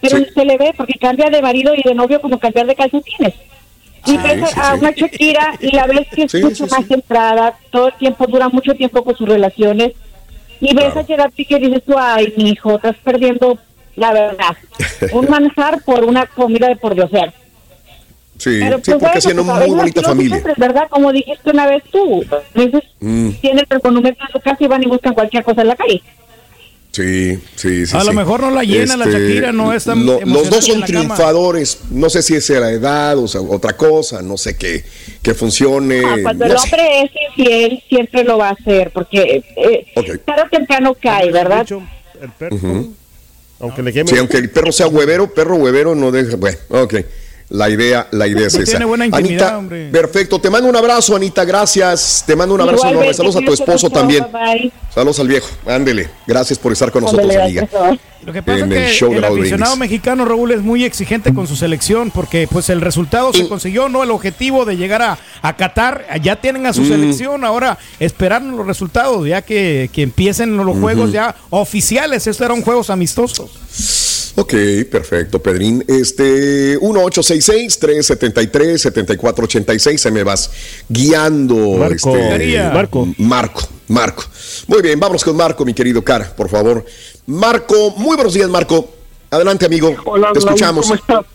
pero Sí. se le ve porque cambia de marido y de novio como cambiar de calcetines. Y ves sí, a una Shakira y la ves que es mucho más centrada, todo el tiempo, dura mucho tiempo con sus relaciones. Y ves a Gerard Piqué y dices tú, ay, mi hijo, estás perdiendo la verdad. Un manjar por una comida de por diosear. Sí, Pero, sí, pues, porque hacían una muy bonita familia. hombres, ¿verdad? Como dijiste una vez tú. A veces Mm, tienen el monumento en su casa y van y buscan cualquier cosa en la calle. Sí, sí, sí. A lo sí. mejor no la llena la Shakira, no es tan lo- Los dos son cama. triunfadores. No sé si es la edad o sea, otra cosa, no sé qué, que funcione. Ah, cuando no el sé. hombre es infiel, siempre lo va a hacer, porque eh, Ok. tarde o temprano cae, ¿verdad? El perro, Ujú. aunque le queme. Sí, aunque el perro sea huevero, perro huevero no deja. Bueno, ok. La idea, la idea es esa. tiene buena intimidad, Anita, hombre. perfecto. Te mando un abrazo, Anita. Gracias. Te mando un abrazo enorme. Saludos a tu esposo también. Saludos al viejo. Ándele. Gracias por estar con nosotros, Ándale, amiga. Lo que pasa En es el que show de el aficionado Brindis. mexicano, Raúl, es muy exigente con su selección porque pues el resultado se consiguió, no el objetivo de llegar a, a Qatar. Ya tienen a su Mm. selección, ahora esperan los resultados, ya que, que empiecen los juegos ya oficiales. Estos eran juegos amistosos. Ok, perfecto, Pedrín. Este, 1866-373-7486, se me vas guiando. Marco. este. Marco. Marco, Marco. Muy bien, vámonos con Marco, mi querido Cara, por favor. Marco, muy buenos días, Marco. Adelante, amigo. Hola, Te escuchamos. ¿cómo estás?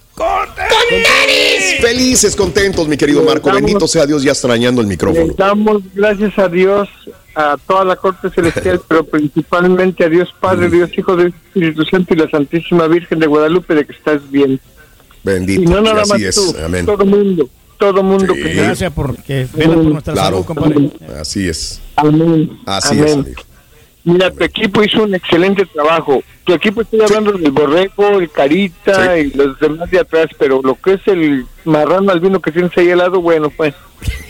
Felices, contentos, mi querido Marco. Bendito sea Dios, ya extrañando el micrófono. damos gracias a Dios, a toda la corte celestial, pero principalmente a Dios Padre, Dios Hijo, Dios Espíritu Santo y la Santísima Virgen de Guadalupe de que estás bien. Bendito. y no nada así más es. tú, Amén. todo mundo, todo mundo Sí. que Gracias por que velas por nuestra Claro. salud, compadre. Así es. Amén. Así es, amigo. Mira, tu equipo hizo un excelente trabajo. Tu equipo, estoy hablando del Borrego, el Carita y los demás de atrás, pero lo que es el marrano albino que tienes ahí al lado, bueno, pues.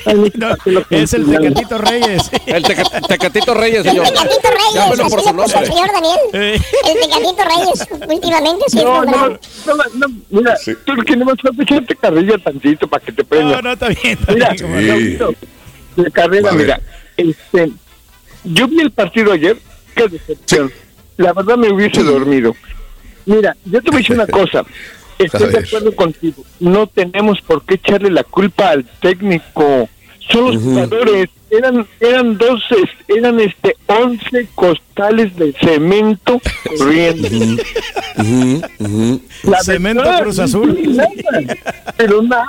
es el Tecatito Reyes. El teca- Tecatito Reyes, señor. Tecatito Reyes, Llámelo por así su le puso nombre. el señor Daniel. El Tecatito Reyes, últimamente sí es No, no, no, no, no, mira, tú lo que no me falta echarte carrilla tantito para que te prenda. No, no, está bien. está Mira, bien. Raulito, de carrera, mira, este, yo vi el partido ayer, qué decepción. La verdad me hubiese dormido. Mira, yo te voy a decir una cosa, estoy de acuerdo contigo, no tenemos por qué echarle la culpa al técnico, son los jugadores, eran eran dos, eran este 11 costales de cemento corriendo. La Cemento verdad, Cruz Azul. nada, pero nada.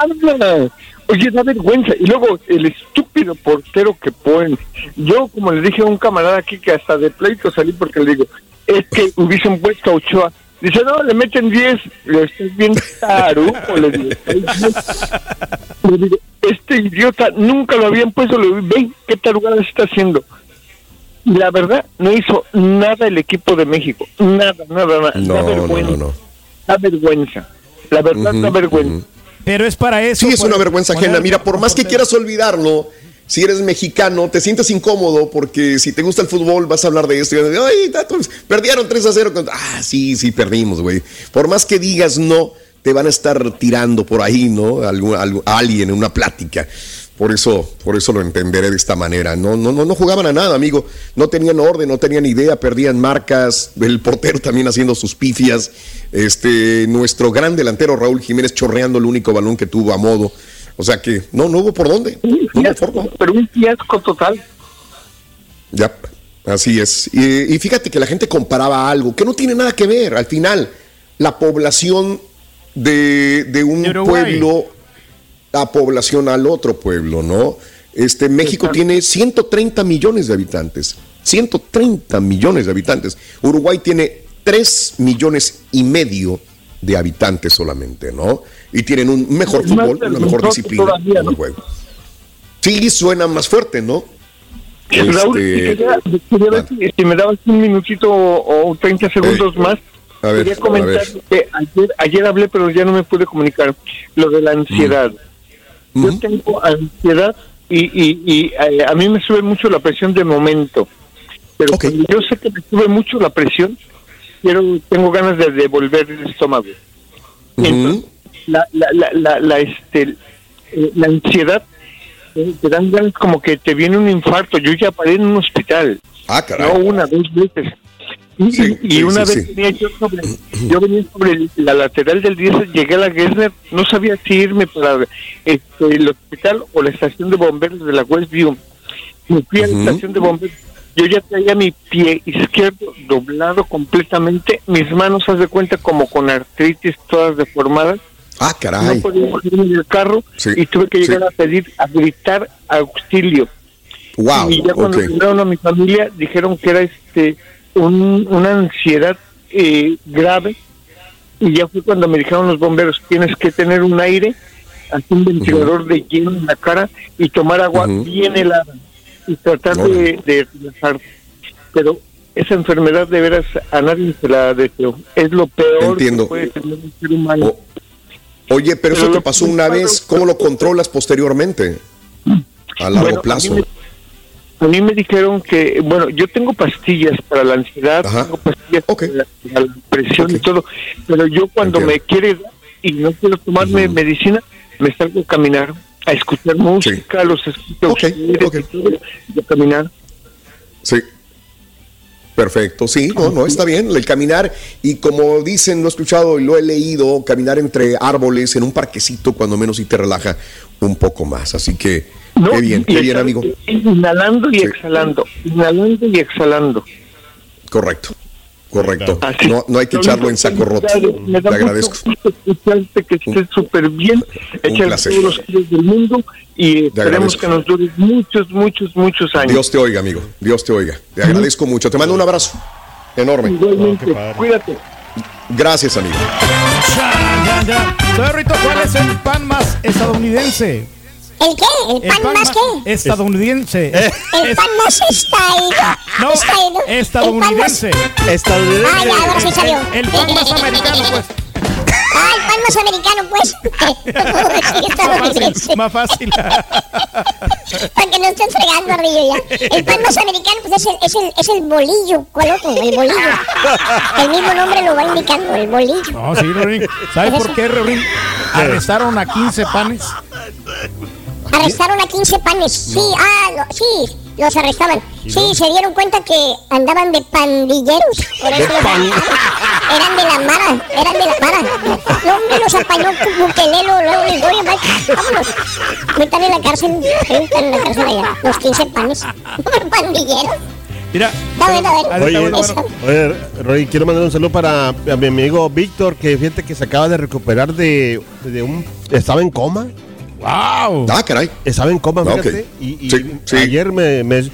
Oye, da vergüenza. Y luego el estúpido portero que ponen. Yo, como le dije a un camarada aquí que hasta de pleito salí porque le digo, es que hubiesen puesto a Ochoa. Dice, no, le meten 10. Le estás bien taruco, le digo. Le digo, este idiota nunca lo habían puesto. Le digo, ven, qué tarugada se está haciendo. La verdad, no hizo nada el equipo de México. Nada, nada, nada. No, da no, vergüenza. no, no. Da vergüenza. La verdad, da vergüenza. Pero es para eso. Sí, es una vergüenza ajena. Mira, por más que quieras olvidarlo, si eres mexicano, te sientes incómodo porque si te gusta el fútbol vas a hablar de esto. Y, Ay, datos, perdieron 3 a 0. contra-". Ah, sí, sí, perdimos, güey. Por más que digas no, te van a estar tirando por ahí, ¿no? Algún, algún- a alguien en una plática. Por eso, por eso lo entenderé de esta manera. No, no, no, no jugaban a nada, amigo. No tenían orden, no tenían idea, perdían marcas. El portero también haciendo sus pifias. Este, nuestro gran delantero Raúl Jiménez chorreando el único balón que tuvo a modo. O sea que no, no hubo por dónde. No hubo forma. Pero un fiasco total. Ya, así es. Y, y fíjate que la gente comparaba algo que no tiene nada que ver. Al final, la población de, de un De pueblo, la población al otro pueblo, ¿no? Este, México tiene 130 millones de habitantes. 130 millones de habitantes. Uruguay tiene 3 millones y medio de habitantes solamente, ¿no? Y tienen un mejor Es más fútbol, una mejor disciplina, todavía, buen juego. Sí, suena más fuerte, ¿no? Raúl, Este, quería, quería ver si, si me dabas un minutito o, o 30 segundos más. a ver, quería a comentar ver. que ayer, ayer hablé, pero ya no me pude comunicar. Lo de la ansiedad. Yo tengo ansiedad y, y, y eh, a mí me sube mucho la presión de momento. Pero cuando yo sé que me sube mucho la presión, quiero, tengo ganas de devolver el estómago. Entonces, la, la, la, la, la, este, eh, la ansiedad eh, te dan ganas como que te viene un infarto. Yo ya paré en un hospital. Ah, caray. No una, dos veces. Y, Sí, y una sí, vez sí. venía yo sobre, yo venía sobre el- la lateral del 10, llegué a la Gessner, no sabía si irme para este, el hospital o la estación de bomberos de la Westview. Me fui a la estación de bomberos. Yo ya traía mi pie izquierdo doblado completamente, mis manos, haz de cuenta, como con artritis todas deformadas. Ah, No caray. podía bajarme del carro y tuve que llegar a pedir, a gritar auxilio. Wow, y ya cuando ok. llegaron a mi familia dijeron que era este un- una ansiedad eh, grave y ya fue cuando me dijeron los bomberos tienes que tener un aire así un ventilador de hielo en la cara y tomar agua bien helada y tratar de, de relajar. Pero esa enfermedad de veras a nadie se la deseo. Es lo peor Entiendo. que puede tener un ser humano. Oye, pero eso te pasó una vez, ¿cómo lo controlas posteriormente? A largo Bueno, plazo. A a mí me dijeron que, bueno, yo tengo pastillas para la ansiedad, tengo pastillas para, la, para la presión y todo, pero yo cuando me quiere y no quiero tomarme medicina, me salgo a caminar, a escuchar música, los escucho y a caminar. Sí. Perfecto, sí, no, no, está bien. El caminar, y como dicen, lo he escuchado y lo he leído, caminar entre árboles en un parquecito, cuando menos, y te relaja un poco más. Así que, qué bien, qué bien, amigo. Inhalando y exhalando, inhalando y exhalando. Correcto, correcto. No, no hay que echarlo en saco roto. Me Te da agradezco. mucho gusto escucharte, que estés súper bien. Échale placer. todos los kilos del mundo y esperemos agradezco. que nos dure muchos, muchos, muchos años. Dios te oiga, amigo. Dios te oiga. Te agradezco mucho. Te mando un abrazo enorme. Igualmente, cuídate. Gracias, amigo. Soy Rito, ¿cuál es el pan más estadounidense? ¿El qué? ¿El pan, más qué? Estadounidense. El pan más estaído. No, estadounidense. Estadounidense. Ah, ya, ahora sí salió. El pan más americano, pues. Ah, el pan más americano, pues. Sí, estadounidense. Más fácil. Para que no estén fregando, Ardillo, ya. El pan más americano, pues es el, es el, es el bolillo. ¿Cuál otro? El bolillo. El mismo nombre lo va indicando, el bolillo. No, sí, Rorín. ¿Sabes por qué, Rorín? Arrestaron a 15 panes. Arrestaron a 15 panes. Sí, ah, lo- sí, los arrestaban. Sí, se dieron cuenta que andaban de pandilleros. Por eso los arrestaron. Eran de la mara, eran de la mara. No, hombre, los apañó Bukelelo, luego les doy, vámonos. Están en la cárcel, están en la cárcel allá. Los 15 panes. Pandilleros. Mira. Está bueno, a ver. Oye, oye, Roy, quiero mandar un saludo para a mi amigo Víctor, que fíjate que se acaba de recuperar de, de un... Estaba en coma. ¡Wow! Ah, caray. Estaba en coma, Ah, fíjate. ok. Y, y Sí, sí. ayer me, me,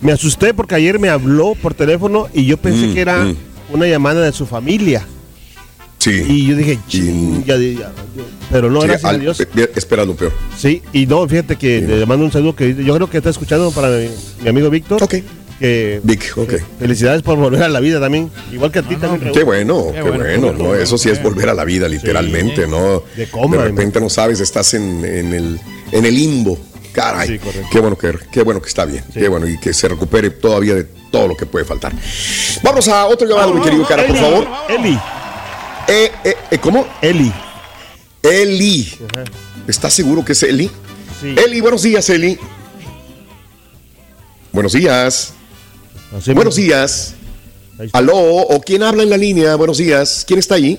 me asusté porque ayer me habló por teléfono y yo pensé Mm, que era mm. una llamada de su familia. Sí. Y yo dije, "Ching, ya- ya- ya". pero no, Sí, gracias al- a Dios. eh, Espera lo peor. Sí, y no, fíjate que le mando un saludo que yo creo que está escuchando para mi, mi amigo Víctor. Ok. Que, Vic, ok. Felicidades por volver a la vida también. Igual que a ti también. Qué bueno, Qué qué, bueno, ¿no? Eso sí es volver a la vida, literalmente, ¿no? De coma, De repente no sabes, estás en, en el, en el limbo. Caray, qué bueno que, qué bueno que está bien, qué bueno y que se recupere todavía de todo lo que puede faltar. Vamos a otro llamado, mi querido cara, por favor. Eli. Eh, eh, eh, ¿Cómo? Eli. Eli. ¿Estás seguro que es Eli? Sí. Eli, buenos días, Eli. Buenos días. Buenos días. Aló, ¿o quién habla en la línea? Buenos días. ¿Quién está allí?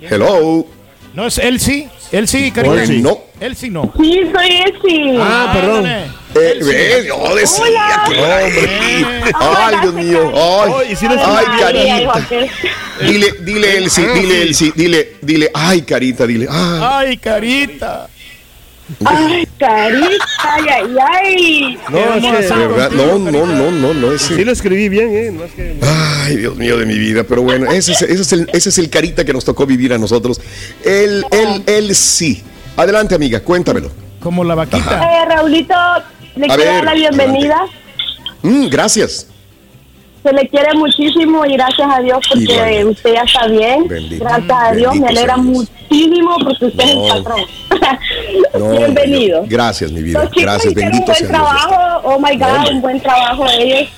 Hello. No es. Él sí, cariño. Elsie. No. Sí no. Sí, soy Elsie. Ah, perdón. Eh, eh, yo decía que era Eli. Ay, Dios mío. Ay, ay, carita. Dile, dile, Elsie, dile, Elsie, dile, dile, ay, carita, dile, ay. Ay, carita. Ay, carita, ay, ay, ay. No, es que- De verdad, no, no, no, no, no, ese. Sí lo escribí bien, ¿eh? No es que- Ay, Dios mío de mi vida, pero bueno, ese es, ese es el, ese es el carita que nos tocó vivir a nosotros. Él, él, él sí. Adelante, amiga, cuéntamelo. Como la vaquita. Eh, Raulito, le A quiero ver, dar la bienvenida. Mm, gracias. Se le quiere muchísimo y gracias a Dios porque Igualmente. usted ya está bien. Bendito. gracias a Dios, me Bendito alegra muchísimo porque usted es el patrón. No, Bienvenido. Gracias, mi vida. Los chicos Gracias, hicieron un bendito buen sea Dios. trabajo, oh my God, un buen trabajo ellos.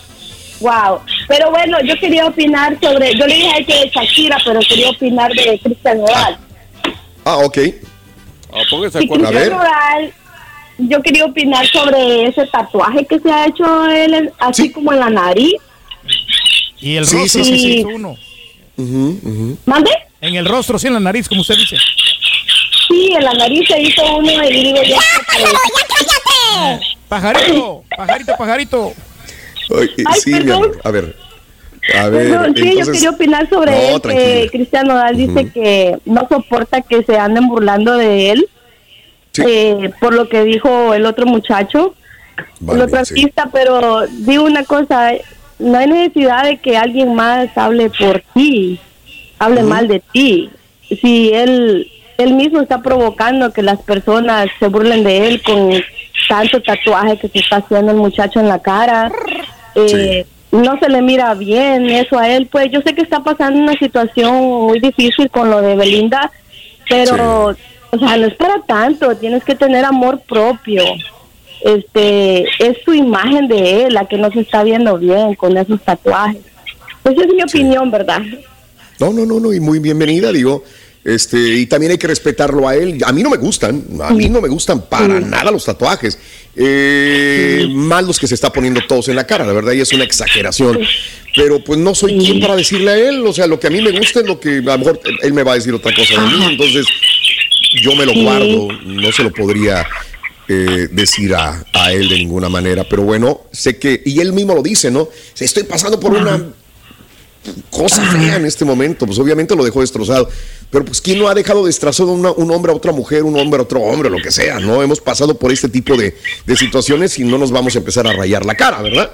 Wow. Pero bueno, yo quería opinar sobre, yo le dije a que de Shakira, pero quería opinar de Cristian Nodal. Ah, ok. Ah, póngase acuerdo. Cristian Nodal, yo quería opinar sobre ese tatuaje que se ha hecho él, así como en la nariz. Y el Sí, rostro sí, sí, se hizo uno. ¿Mande? En el rostro, sí, en la nariz, como usted dice. Sí, en la nariz se hizo uno y digo. Pajarito, pajarito, pajarito. Ay, eh, Ay, sí, mi perdón. amor. A ver. A ver. Perdón, sí, yo quería opinar sobre No, él, que tranquila. Cristian Nodal dice que no soporta que se anden burlando de él eh, por lo que dijo el otro muchacho, el otro sí. artista, pero digo una cosa, no hay necesidad de que alguien más hable por ti, hable mal de ti. Si él, él mismo está provocando que las personas se burlen de él con tanto tatuaje que se está haciendo el muchacho en la cara, eh, no se le mira bien eso a él, pues yo sé que está pasando una situación muy difícil con lo de Belinda, Pero, o sea, no es para tanto, tienes que tener amor propio. Este, es su imagen de él la que no se está viendo bien con esos tatuajes. Esa es mi opinión, ¿verdad? No, no, no, no, y muy bienvenida, digo. Este, y también hay que respetarlo a él. A mí no me gustan, a mí no me gustan para nada los tatuajes. Eh, Más los que se está poniendo todos en la cara, la verdad, y es una exageración. Pero pues no soy quien para decirle a él, o sea, lo que a mí me gusta es lo que a lo mejor él me va a decir otra cosa de mí, entonces yo me lo Sí. guardo, no se lo podría eh, decir a, a él de ninguna manera, pero bueno, sé que, y él mismo lo dice, ¿no? Estoy pasando por una cosa fea en este momento, pues obviamente lo dejó destrozado. Pero pues ¿quién no ha dejado destrozado una- un hombre a otra mujer, un hombre a otro hombre, lo que sea, ¿no? Hemos pasado por este tipo de, de situaciones y no nos vamos a empezar a rayar la cara, ¿verdad?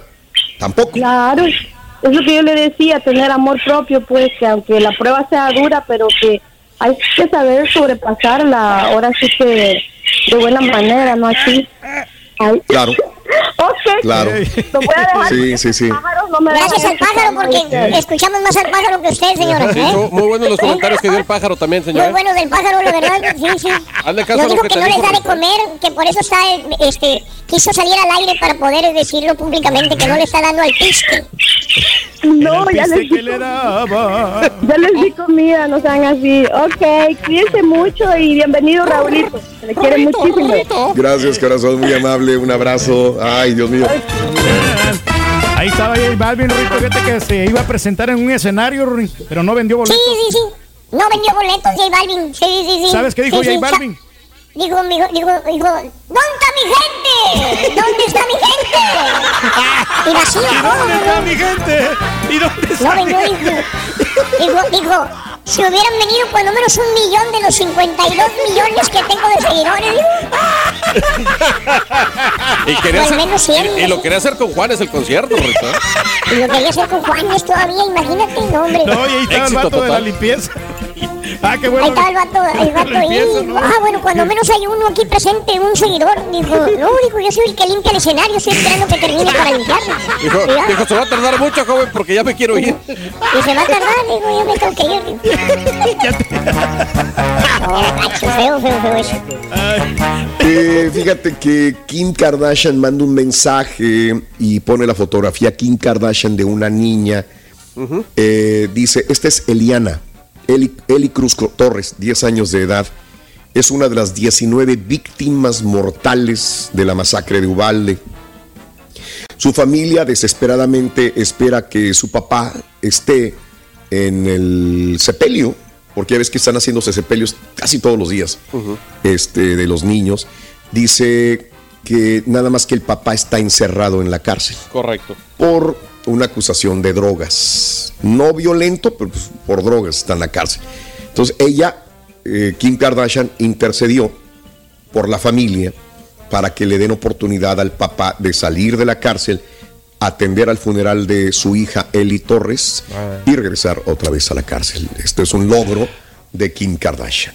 Tampoco. Claro, es lo que yo le decía, tener amor propio, pues que aunque la prueba sea dura, pero que hay que saber sobrepasarla, ahora sí que de buena manera, no así. Ay. Claro, Ok, claro. lo voy a dejar. Sí, sí, sí. Pájaros no me Gracias al pájaro porque escuchamos más al pájaro que usted, señora. Sí, ¿eh? muy buenos los comentarios que dio el pájaro también, Muy señor. buenos del pájaro, la verdad, sí, sí. Hazle caso a lo dijo que que te no les da de comer, que por eso está, este, quiso salir al aire para poder decirlo públicamente, que no le está dando al piste. No, ya les, di, ya les di comida, no sean así. Ok, cuídense mucho y bienvenido, Raulito. Se le quiere muchísimo. Gracias, corazón, muy amable, un abrazo. Ay, Dios mío. Ahí estaba J Balvin, Rito, fíjate que se iba a presentar en un escenario, pero no vendió boletos. Sí, sí, sí. No vendió boletos J Balvin. Sí, sí, sí. ¿Sabes qué dijo Sí, sí, J Balvin? Dijo, dijo, dijo, dijo, ¿dónde está mi gente? ¿Dónde está mi gente? Y vacío, ¿Y todo, dónde está ¿no? mi gente? ¿Y dónde No está mi vendió, gente? dijo, dijo, dijo, si hubieran venido cuando menos un millón de los 52 millones que tengo de seguidores, Y, quería Al hacer- menos cien. y, y lo quería hacer con Juanes el concierto, Rito. ¿eh? y lo quería hacer con Juanes todavía, imagínate, no, hombre. No, y ahí estaba el Éxito vato de la total. limpieza. Ah, qué bueno. Ahí estaba el vato, el vato ahí. Ah, bueno, cuando menos hay uno aquí presente, un seguidor. Dijo, no, dijo, yo soy el que limpia el escenario, estoy esperando que termine para limpiarlo. Dijo, dijo, se va a tardar mucho, joven, porque ya me quiero ir. Y se va a tardar, digo, yo me tengo que ir. digo. No, macho, feo, feo, feo eso. Eh, fíjate que Kim Kardashian manda un mensaje y pone la fotografía Kim Kardashian de una niña. Eh, dice, esta es Eliana, Eli, Eli Cruz Torres, 10 años de edad. Es una de las 19 víctimas mortales de la masacre de Ubalde. Su familia desesperadamente espera que su papá esté en el sepelio, porque ya ves que están haciéndose sepelios casi todos los días este, de los niños. Dice que nada más que el papá está encerrado en la cárcel Correcto. por una acusación de drogas. No violento, pero pues, por drogas está en la cárcel. Entonces ella, eh, Kim Kardashian, intercedió por la familia para que le den oportunidad al papá de salir de la cárcel, atender al funeral de su hija Eli Torres y regresar otra vez a la cárcel. Esto es un logro de Kim Kardashian.